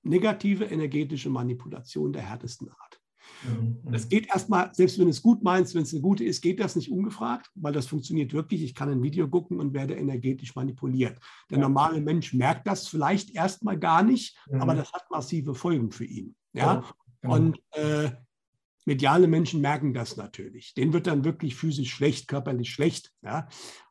negative energetische Manipulation der härtesten Art. Mhm. Das geht erstmal, selbst wenn es gut meinst, wenn es eine gute ist, geht das nicht ungefragt, weil das funktioniert wirklich. Ich kann ein Video gucken und werde energetisch manipuliert. Der normale Mensch merkt das vielleicht erstmal gar nicht, mhm. aber das hat massive Folgen für ihn. Ja? ja. Und äh, mediale Menschen merken das natürlich. Denen wird dann wirklich physisch schlecht, körperlich schlecht. Ja?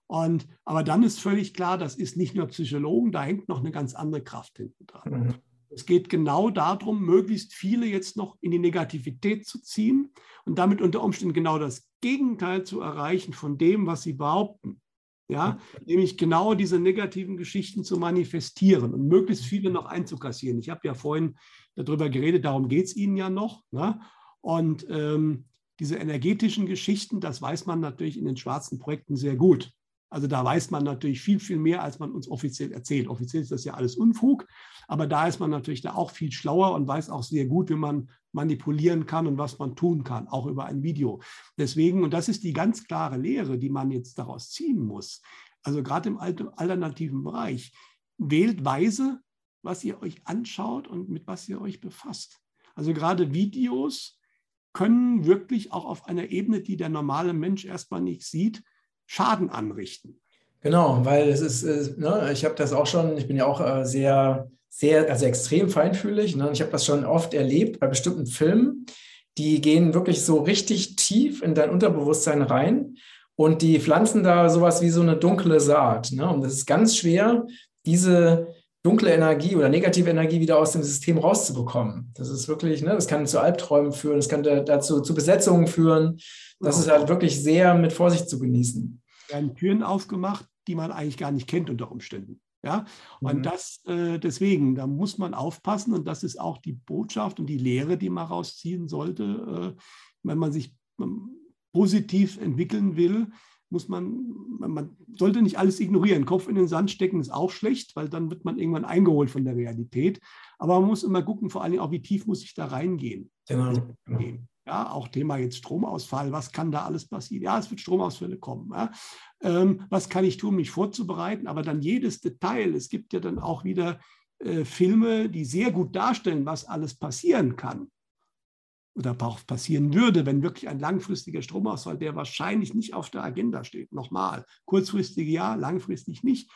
Und, aber dann ist völlig klar, das ist nicht nur Psychologen, da hängt noch eine ganz andere Kraft hinten dran. Mhm. Es geht genau darum, möglichst viele jetzt noch in die Negativität zu ziehen und damit unter Umständen genau das Gegenteil zu erreichen von dem, was sie behaupten. Ja, nämlich genau diese negativen Geschichten zu manifestieren und möglichst viele noch einzukassieren. Ich habe ja vorhin darüber geredet, darum geht es Ihnen ja noch. Ne? Und ähm, diese energetischen Geschichten, das weiß man natürlich in den schwarzen Projekten sehr gut. Also da weiß man natürlich viel, viel mehr, als man uns offiziell erzählt. Offiziell ist das ja alles Unfug, aber da ist man natürlich da auch viel schlauer und weiß auch sehr gut, wie man manipulieren kann und was man tun kann, auch über ein Video. Deswegen, und das ist die ganz klare Lehre, die man jetzt daraus ziehen muss, also gerade im alternativen Bereich, wählt weise, was ihr euch anschaut und mit was ihr euch befasst. Also gerade Videos können wirklich auch auf einer Ebene, die der normale Mensch erstmal nicht sieht, Schaden anrichten. Genau, weil es ist, äh, ne, ich habe das auch schon, ich bin ja auch äh, sehr, sehr, also extrem feinfühlig. Ne? Ich habe das schon oft erlebt bei bestimmten Filmen, die gehen wirklich so richtig tief in dein Unterbewusstsein rein und die pflanzen da sowas wie so eine dunkle Saat. Ne? Und es ist ganz schwer, diese dunkle Energie oder negative Energie wieder aus dem System rauszubekommen. Das ist wirklich, ne, das kann zu Albträumen führen, das kann dazu zu Besetzungen führen. Das genau. ist halt wirklich sehr mit Vorsicht zu genießen. Es werden Türen aufgemacht, die man eigentlich gar nicht kennt unter Umständen. Ja, und mhm. das äh, deswegen, da muss man aufpassen und das ist auch die Botschaft und die Lehre, die man rausziehen sollte, äh, wenn man sich ähm, positiv entwickeln will, muss man, man sollte nicht alles ignorieren. Kopf in den Sand stecken ist auch schlecht, weil dann wird man irgendwann eingeholt von der Realität. Aber man muss immer gucken, vor allem auch, wie tief muss ich da reingehen. Genau. Ja, auch Thema jetzt Stromausfall. Was kann da alles passieren? Ja, es wird Stromausfälle kommen. Ja. Ähm, was kann ich tun, mich vorzubereiten? Aber dann jedes Detail. Es gibt ja dann auch wieder äh, Filme, die sehr gut darstellen, was alles passieren kann oder auch passieren würde, wenn wirklich ein langfristiger Stromausfall, der wahrscheinlich nicht auf der Agenda steht. Nochmal, kurzfristig ja, langfristig nicht.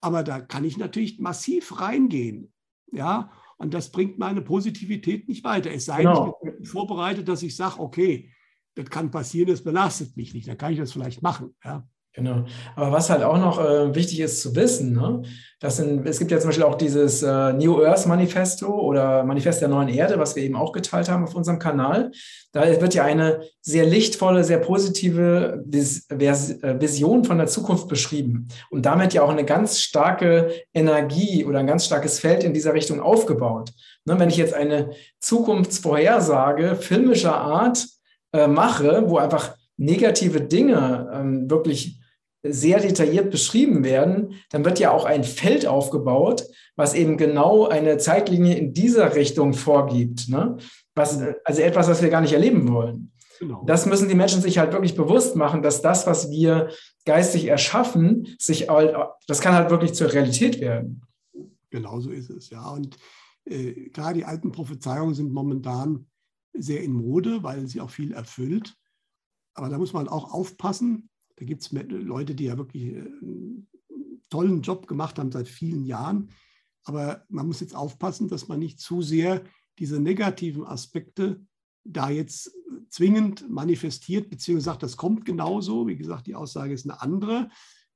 Aber da kann ich natürlich massiv reingehen. Ja, und das bringt meine Positivität nicht weiter. Es sei genau. denn, ich bin vorbereitet, dass ich sage, okay, das kann passieren, das belastet mich nicht. Dann kann ich das vielleicht machen. Ja. Genau. Aber was halt auch noch äh, wichtig ist zu wissen, ne, dass in, es gibt ja zum Beispiel auch dieses äh, New Earth Manifesto oder Manifest der neuen Erde, was wir eben auch geteilt haben auf unserem Kanal. Da wird ja eine sehr lichtvolle, sehr positive Vis äh, Vision von der Zukunft beschrieben und damit ja auch eine ganz starke Energie oder ein ganz starkes Feld in dieser Richtung aufgebaut. Ne, wenn ich jetzt eine Zukunftsvorhersage filmischer Art äh, mache, wo einfach negative Dinge ähm, wirklich sehr detailliert beschrieben werden, dann wird ja auch ein Feld aufgebaut, was eben genau eine Zeitlinie in dieser Richtung vorgibt. Ne? Was, also etwas, was wir gar nicht erleben wollen. Genau. Das müssen die Menschen sich halt wirklich bewusst machen, dass das, was wir geistig erschaffen, sich, das kann halt wirklich zur Realität werden. Genau so ist es, ja. Und äh, klar, die alten Prophezeiungen sind momentan sehr in Mode, weil sie auch viel erfüllt. Aber da muss man auch aufpassen. Da gibt es Leute, die ja wirklich äh, einen tollen Job gemacht haben seit vielen Jahren. Aber man muss jetzt aufpassen, dass man nicht zu sehr diese negativen Aspekte da jetzt zwingend manifestiert, beziehungsweise sagt, das kommt genauso. Wie gesagt, die Aussage ist eine andere.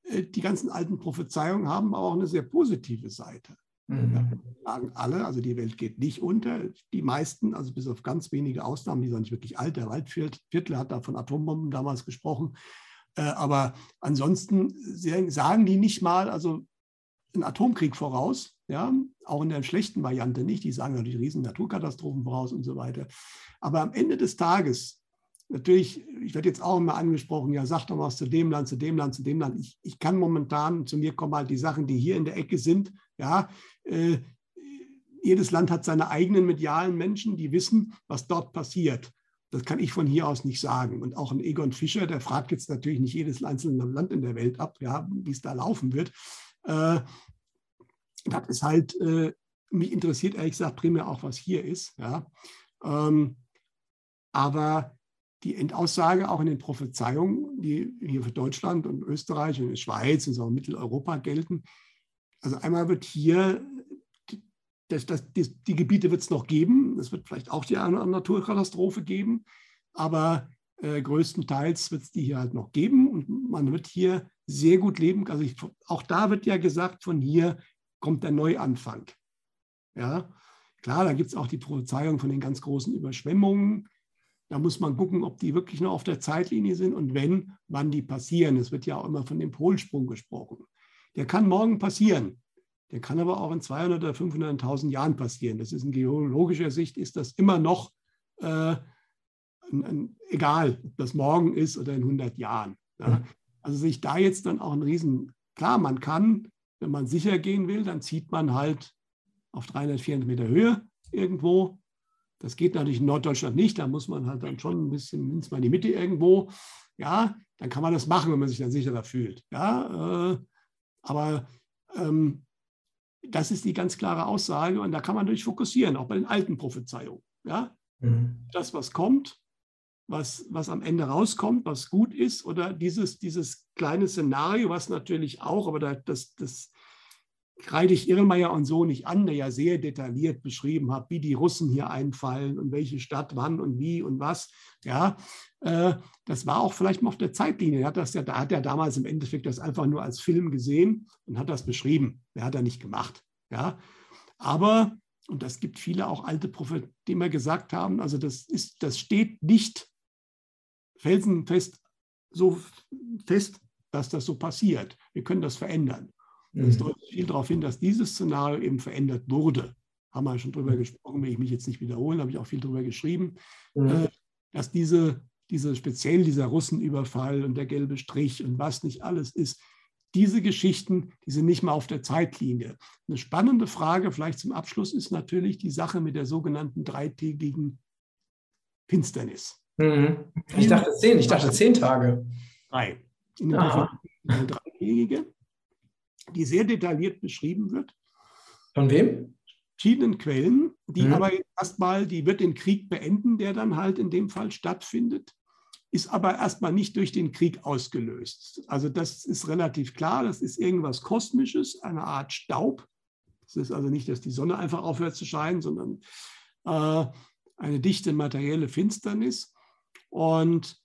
Äh, die ganzen alten Prophezeiungen haben auch eine sehr positive Seite. Mhm. Sagen alle, also die Welt geht nicht unter. Die meisten, also bis auf ganz wenige Ausnahmen, die sind nicht wirklich alt. Der Waldviertel hat da von Atombomben damals gesprochen. Äh, aber ansonsten sagen die nicht mal, also einen Atomkrieg voraus, ja, auch in der schlechten Variante nicht. Die sagen natürlich riesen Naturkatastrophen voraus und so weiter. Aber am Ende des Tages, natürlich, ich werde jetzt auch immer angesprochen, ja, sag doch was zu dem Land, zu dem Land, zu dem Land. Ich, ich kann momentan, zu mir kommen halt die Sachen, die hier in der Ecke sind, ja, äh, jedes Land hat seine eigenen medialen Menschen, die wissen, was dort passiert. Das kann ich von hier aus nicht sagen. Und auch ein Egon Fischer, der fragt jetzt natürlich nicht jedes einzelne Land in der Welt ab, ja, wie es da laufen wird. Äh, das ist halt, äh, mich interessiert ehrlich gesagt primär auch, was hier ist. Ja. Ähm, aber die Endaussage auch in den Prophezeiungen, die hier für Deutschland und Österreich und die Schweiz und so Mitteleuropa gelten, also einmal wird hier, das, das, die, die Gebiete wird es noch geben, es wird vielleicht auch die eine Naturkatastrophe geben, aber äh, größtenteils wird es die hier halt noch geben und man wird hier sehr gut leben. Also ich, auch da wird ja gesagt, von hier kommt der Neuanfang. Ja, klar, da gibt es auch die Prophezeiung von den ganz großen Überschwemmungen. Da muss man gucken, ob die wirklich noch auf der Zeitlinie sind und wenn, wann die passieren. Es wird ja auch immer von dem Polsprung gesprochen. Der kann morgen passieren. Der kann aber auch in 200 oder 500.000 Jahren passieren. Das ist in geologischer Sicht ist das immer noch äh, ein, ein, egal, ob das morgen ist oder in 100 Jahren. Ja. Also sich da jetzt dann auch ein Riesen, klar, man kann, wenn man sicher gehen will, dann zieht man halt auf 300, 400 Meter Höhe irgendwo. Das geht natürlich in Norddeutschland nicht, da muss man halt dann schon ein bisschen mindestens mal in die Mitte irgendwo. Ja, dann kann man das machen, wenn man sich dann sicherer fühlt. Ja, äh, aber ähm, das ist die ganz klare Aussage und da kann man natürlich fokussieren, auch bei den alten Prophezeiungen. Ja? Mhm. Das, was kommt, was, was am Ende rauskommt, was gut ist, oder dieses, dieses kleine Szenario, was natürlich auch, aber das, das kreide ich Irlmeier und so nicht an, der ja sehr detailliert beschrieben hat, wie die Russen hier einfallen und welche Stadt wann und wie und was. Ja, äh, das war auch vielleicht mal auf der Zeitlinie. Er hat das ja, da hat er damals im Endeffekt das einfach nur als Film gesehen und hat das beschrieben. Er hat er nicht gemacht. Ja, aber und das gibt viele auch alte Propheten, die immer gesagt haben, also das ist, das steht nicht felsenfest so fest, dass das so passiert. Wir können das verändern. Es mhm. deutet viel darauf hin, dass dieses Szenario eben verändert wurde. Haben wir schon drüber mhm. gesprochen, will ich mich jetzt nicht wiederholen, habe ich auch viel drüber geschrieben, mhm. Äh, dass diese, diese speziell dieser Russenüberfall und der gelbe Strich und was nicht alles ist, diese Geschichten, die sind nicht mal auf der Zeitlinie. Eine spannende Frage, vielleicht zum Abschluss, ist natürlich die Sache mit der sogenannten dreitägigen Finsternis. Mhm. Ich dachte zehn, ich dachte zehn Tage. Drei. In der dreitägige die sehr detailliert beschrieben wird. Von wem? Verschiedenen Quellen, die mhm. aber erstmal, die wird den Krieg beenden, der dann halt in dem Fall stattfindet, ist aber erstmal nicht durch den Krieg ausgelöst. Also das ist relativ klar, das ist irgendwas Kosmisches, eine Art Staub. Das ist also nicht, dass die Sonne einfach aufhört zu scheinen, sondern äh, eine dichte materielle Finsternis. Und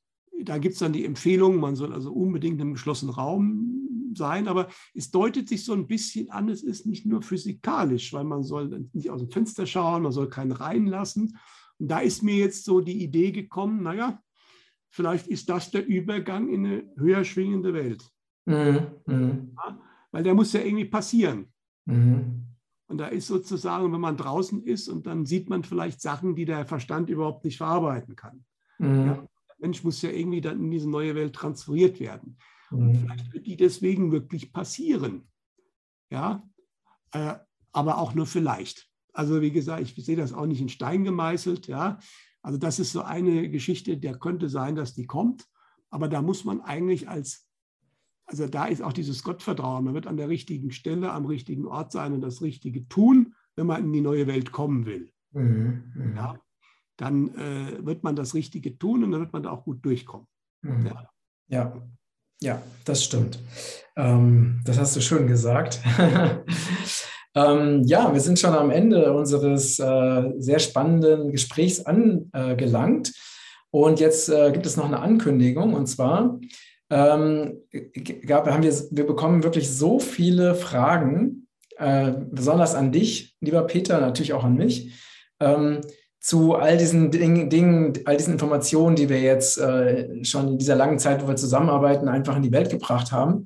da gibt es dann die Empfehlung, man soll also unbedingt im geschlossenen Raum sein, aber es deutet sich so ein bisschen an, es ist nicht nur physikalisch, weil man soll nicht aus dem Fenster schauen, man soll keinen reinlassen. Und da ist mir jetzt so die Idee gekommen, naja, vielleicht ist das der Übergang in eine höher schwingende Welt. Mhm. Mhm. Ja, weil der muss ja irgendwie passieren. Mhm. Und da ist sozusagen, wenn man draußen ist und dann sieht man vielleicht Sachen, die der Verstand überhaupt nicht verarbeiten kann. Mhm. Ja, der Mensch muss ja irgendwie dann in diese neue Welt transferiert werden. Und vielleicht wird die deswegen wirklich passieren. Ja, äh, aber auch nur vielleicht. Also wie gesagt, ich sehe das auch nicht in Stein gemeißelt, ja. Also das ist so eine Geschichte, der könnte sein, dass die kommt. Aber da muss man eigentlich als, also da ist auch dieses Gottvertrauen. Man wird an der richtigen Stelle, am richtigen Ort sein und das Richtige tun, wenn man in die neue Welt kommen will. Mhm. mhm. Ja, dann äh, wird man das Richtige tun und dann wird man da auch gut durchkommen. Mhm. Ja. ja. Ja, das stimmt. Ähm, das hast du schön gesagt. [laughs] ähm, ja, wir sind schon am Ende unseres äh, sehr spannenden Gesprächs angelangt. Und jetzt äh, gibt es noch eine Ankündigung. Und zwar ähm, gab, haben wir, wir bekommen wirklich so viele Fragen, äh, besonders an dich, lieber Peter, natürlich auch an mich ähm, zu all diesen Ding, Dingen, all diesen Informationen, die wir jetzt äh, schon in dieser langen Zeit, wo wir zusammenarbeiten, einfach in die Welt gebracht haben.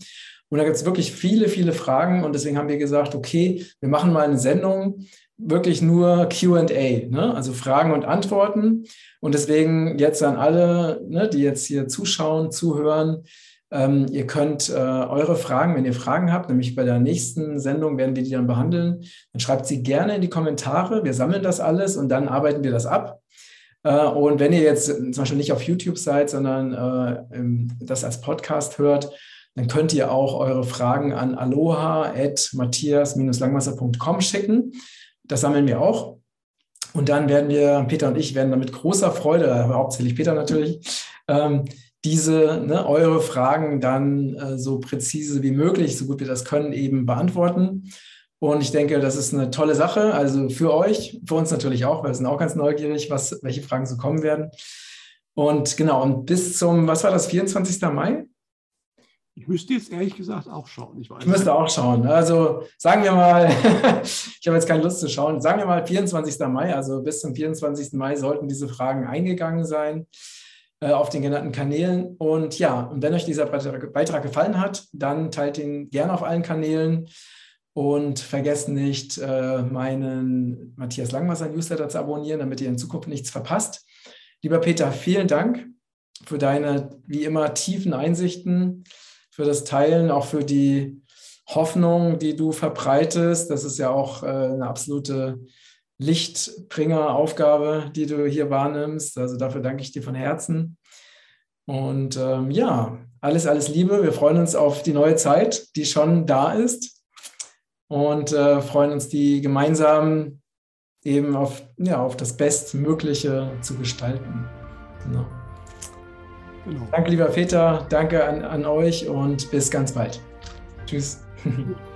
Und da gibt es wirklich viele, viele Fragen. Und deswegen haben wir gesagt, okay, wir machen mal eine Sendung, wirklich nur QA, ne? also Fragen und Antworten. Und deswegen jetzt an alle, ne, die jetzt hier zuschauen, zuhören, ähm, ihr könnt äh, eure Fragen, wenn ihr Fragen habt, nämlich bei der nächsten Sendung werden wir die dann behandeln, dann schreibt sie gerne in die Kommentare. Wir sammeln das alles und dann arbeiten wir das ab. Äh, und wenn ihr jetzt zum Beispiel nicht auf YouTube seid, sondern äh, das als Podcast hört, dann könnt ihr auch eure Fragen an aloha.matthias-langwasser.com schicken. Das sammeln wir auch. Und dann werden wir, Peter und ich werden dann mit großer Freude, hauptsächlich Peter natürlich, ähm, diese, ne, eure Fragen dann äh, so präzise wie möglich, so gut wir das können, eben beantworten. Und ich denke, das ist eine tolle Sache. Also für euch, für uns natürlich auch, weil wir sind auch ganz neugierig, was, welche Fragen so kommen werden. Und genau, und bis zum, was war das, 24. Mai? Ich müsste jetzt ehrlich gesagt auch schauen. Ich, weiß ich müsste auch schauen. Also sagen wir mal, [laughs] ich habe jetzt keine Lust zu schauen, sagen wir mal 24. Mai, also bis zum 24. Mai sollten diese Fragen eingegangen sein. Äh, auf den genannten Kanälen. Und ja, und wenn euch dieser Beitrag gefallen hat, dann teilt ihn gerne auf allen Kanälen und vergesst nicht, äh, meinen Matthias Langwasser Newsletter zu abonnieren, damit ihr in Zukunft nichts verpasst. Lieber Peter, vielen Dank für deine, wie immer, tiefen Einsichten, für das Teilen, auch für die Hoffnung, die du verbreitest. Das ist ja auch äh, eine absolute Lichtbringer-Aufgabe, die du hier wahrnimmst. Also dafür danke ich dir von Herzen. Und ähm, ja, alles, alles Liebe. Wir freuen uns auf die neue Zeit, die schon da ist. Und äh, freuen uns, die gemeinsam eben auf, ja, auf das Bestmögliche zu gestalten. Genau. Genau. Danke, lieber Peter. Danke an, an euch und bis ganz bald. Tschüss. [laughs]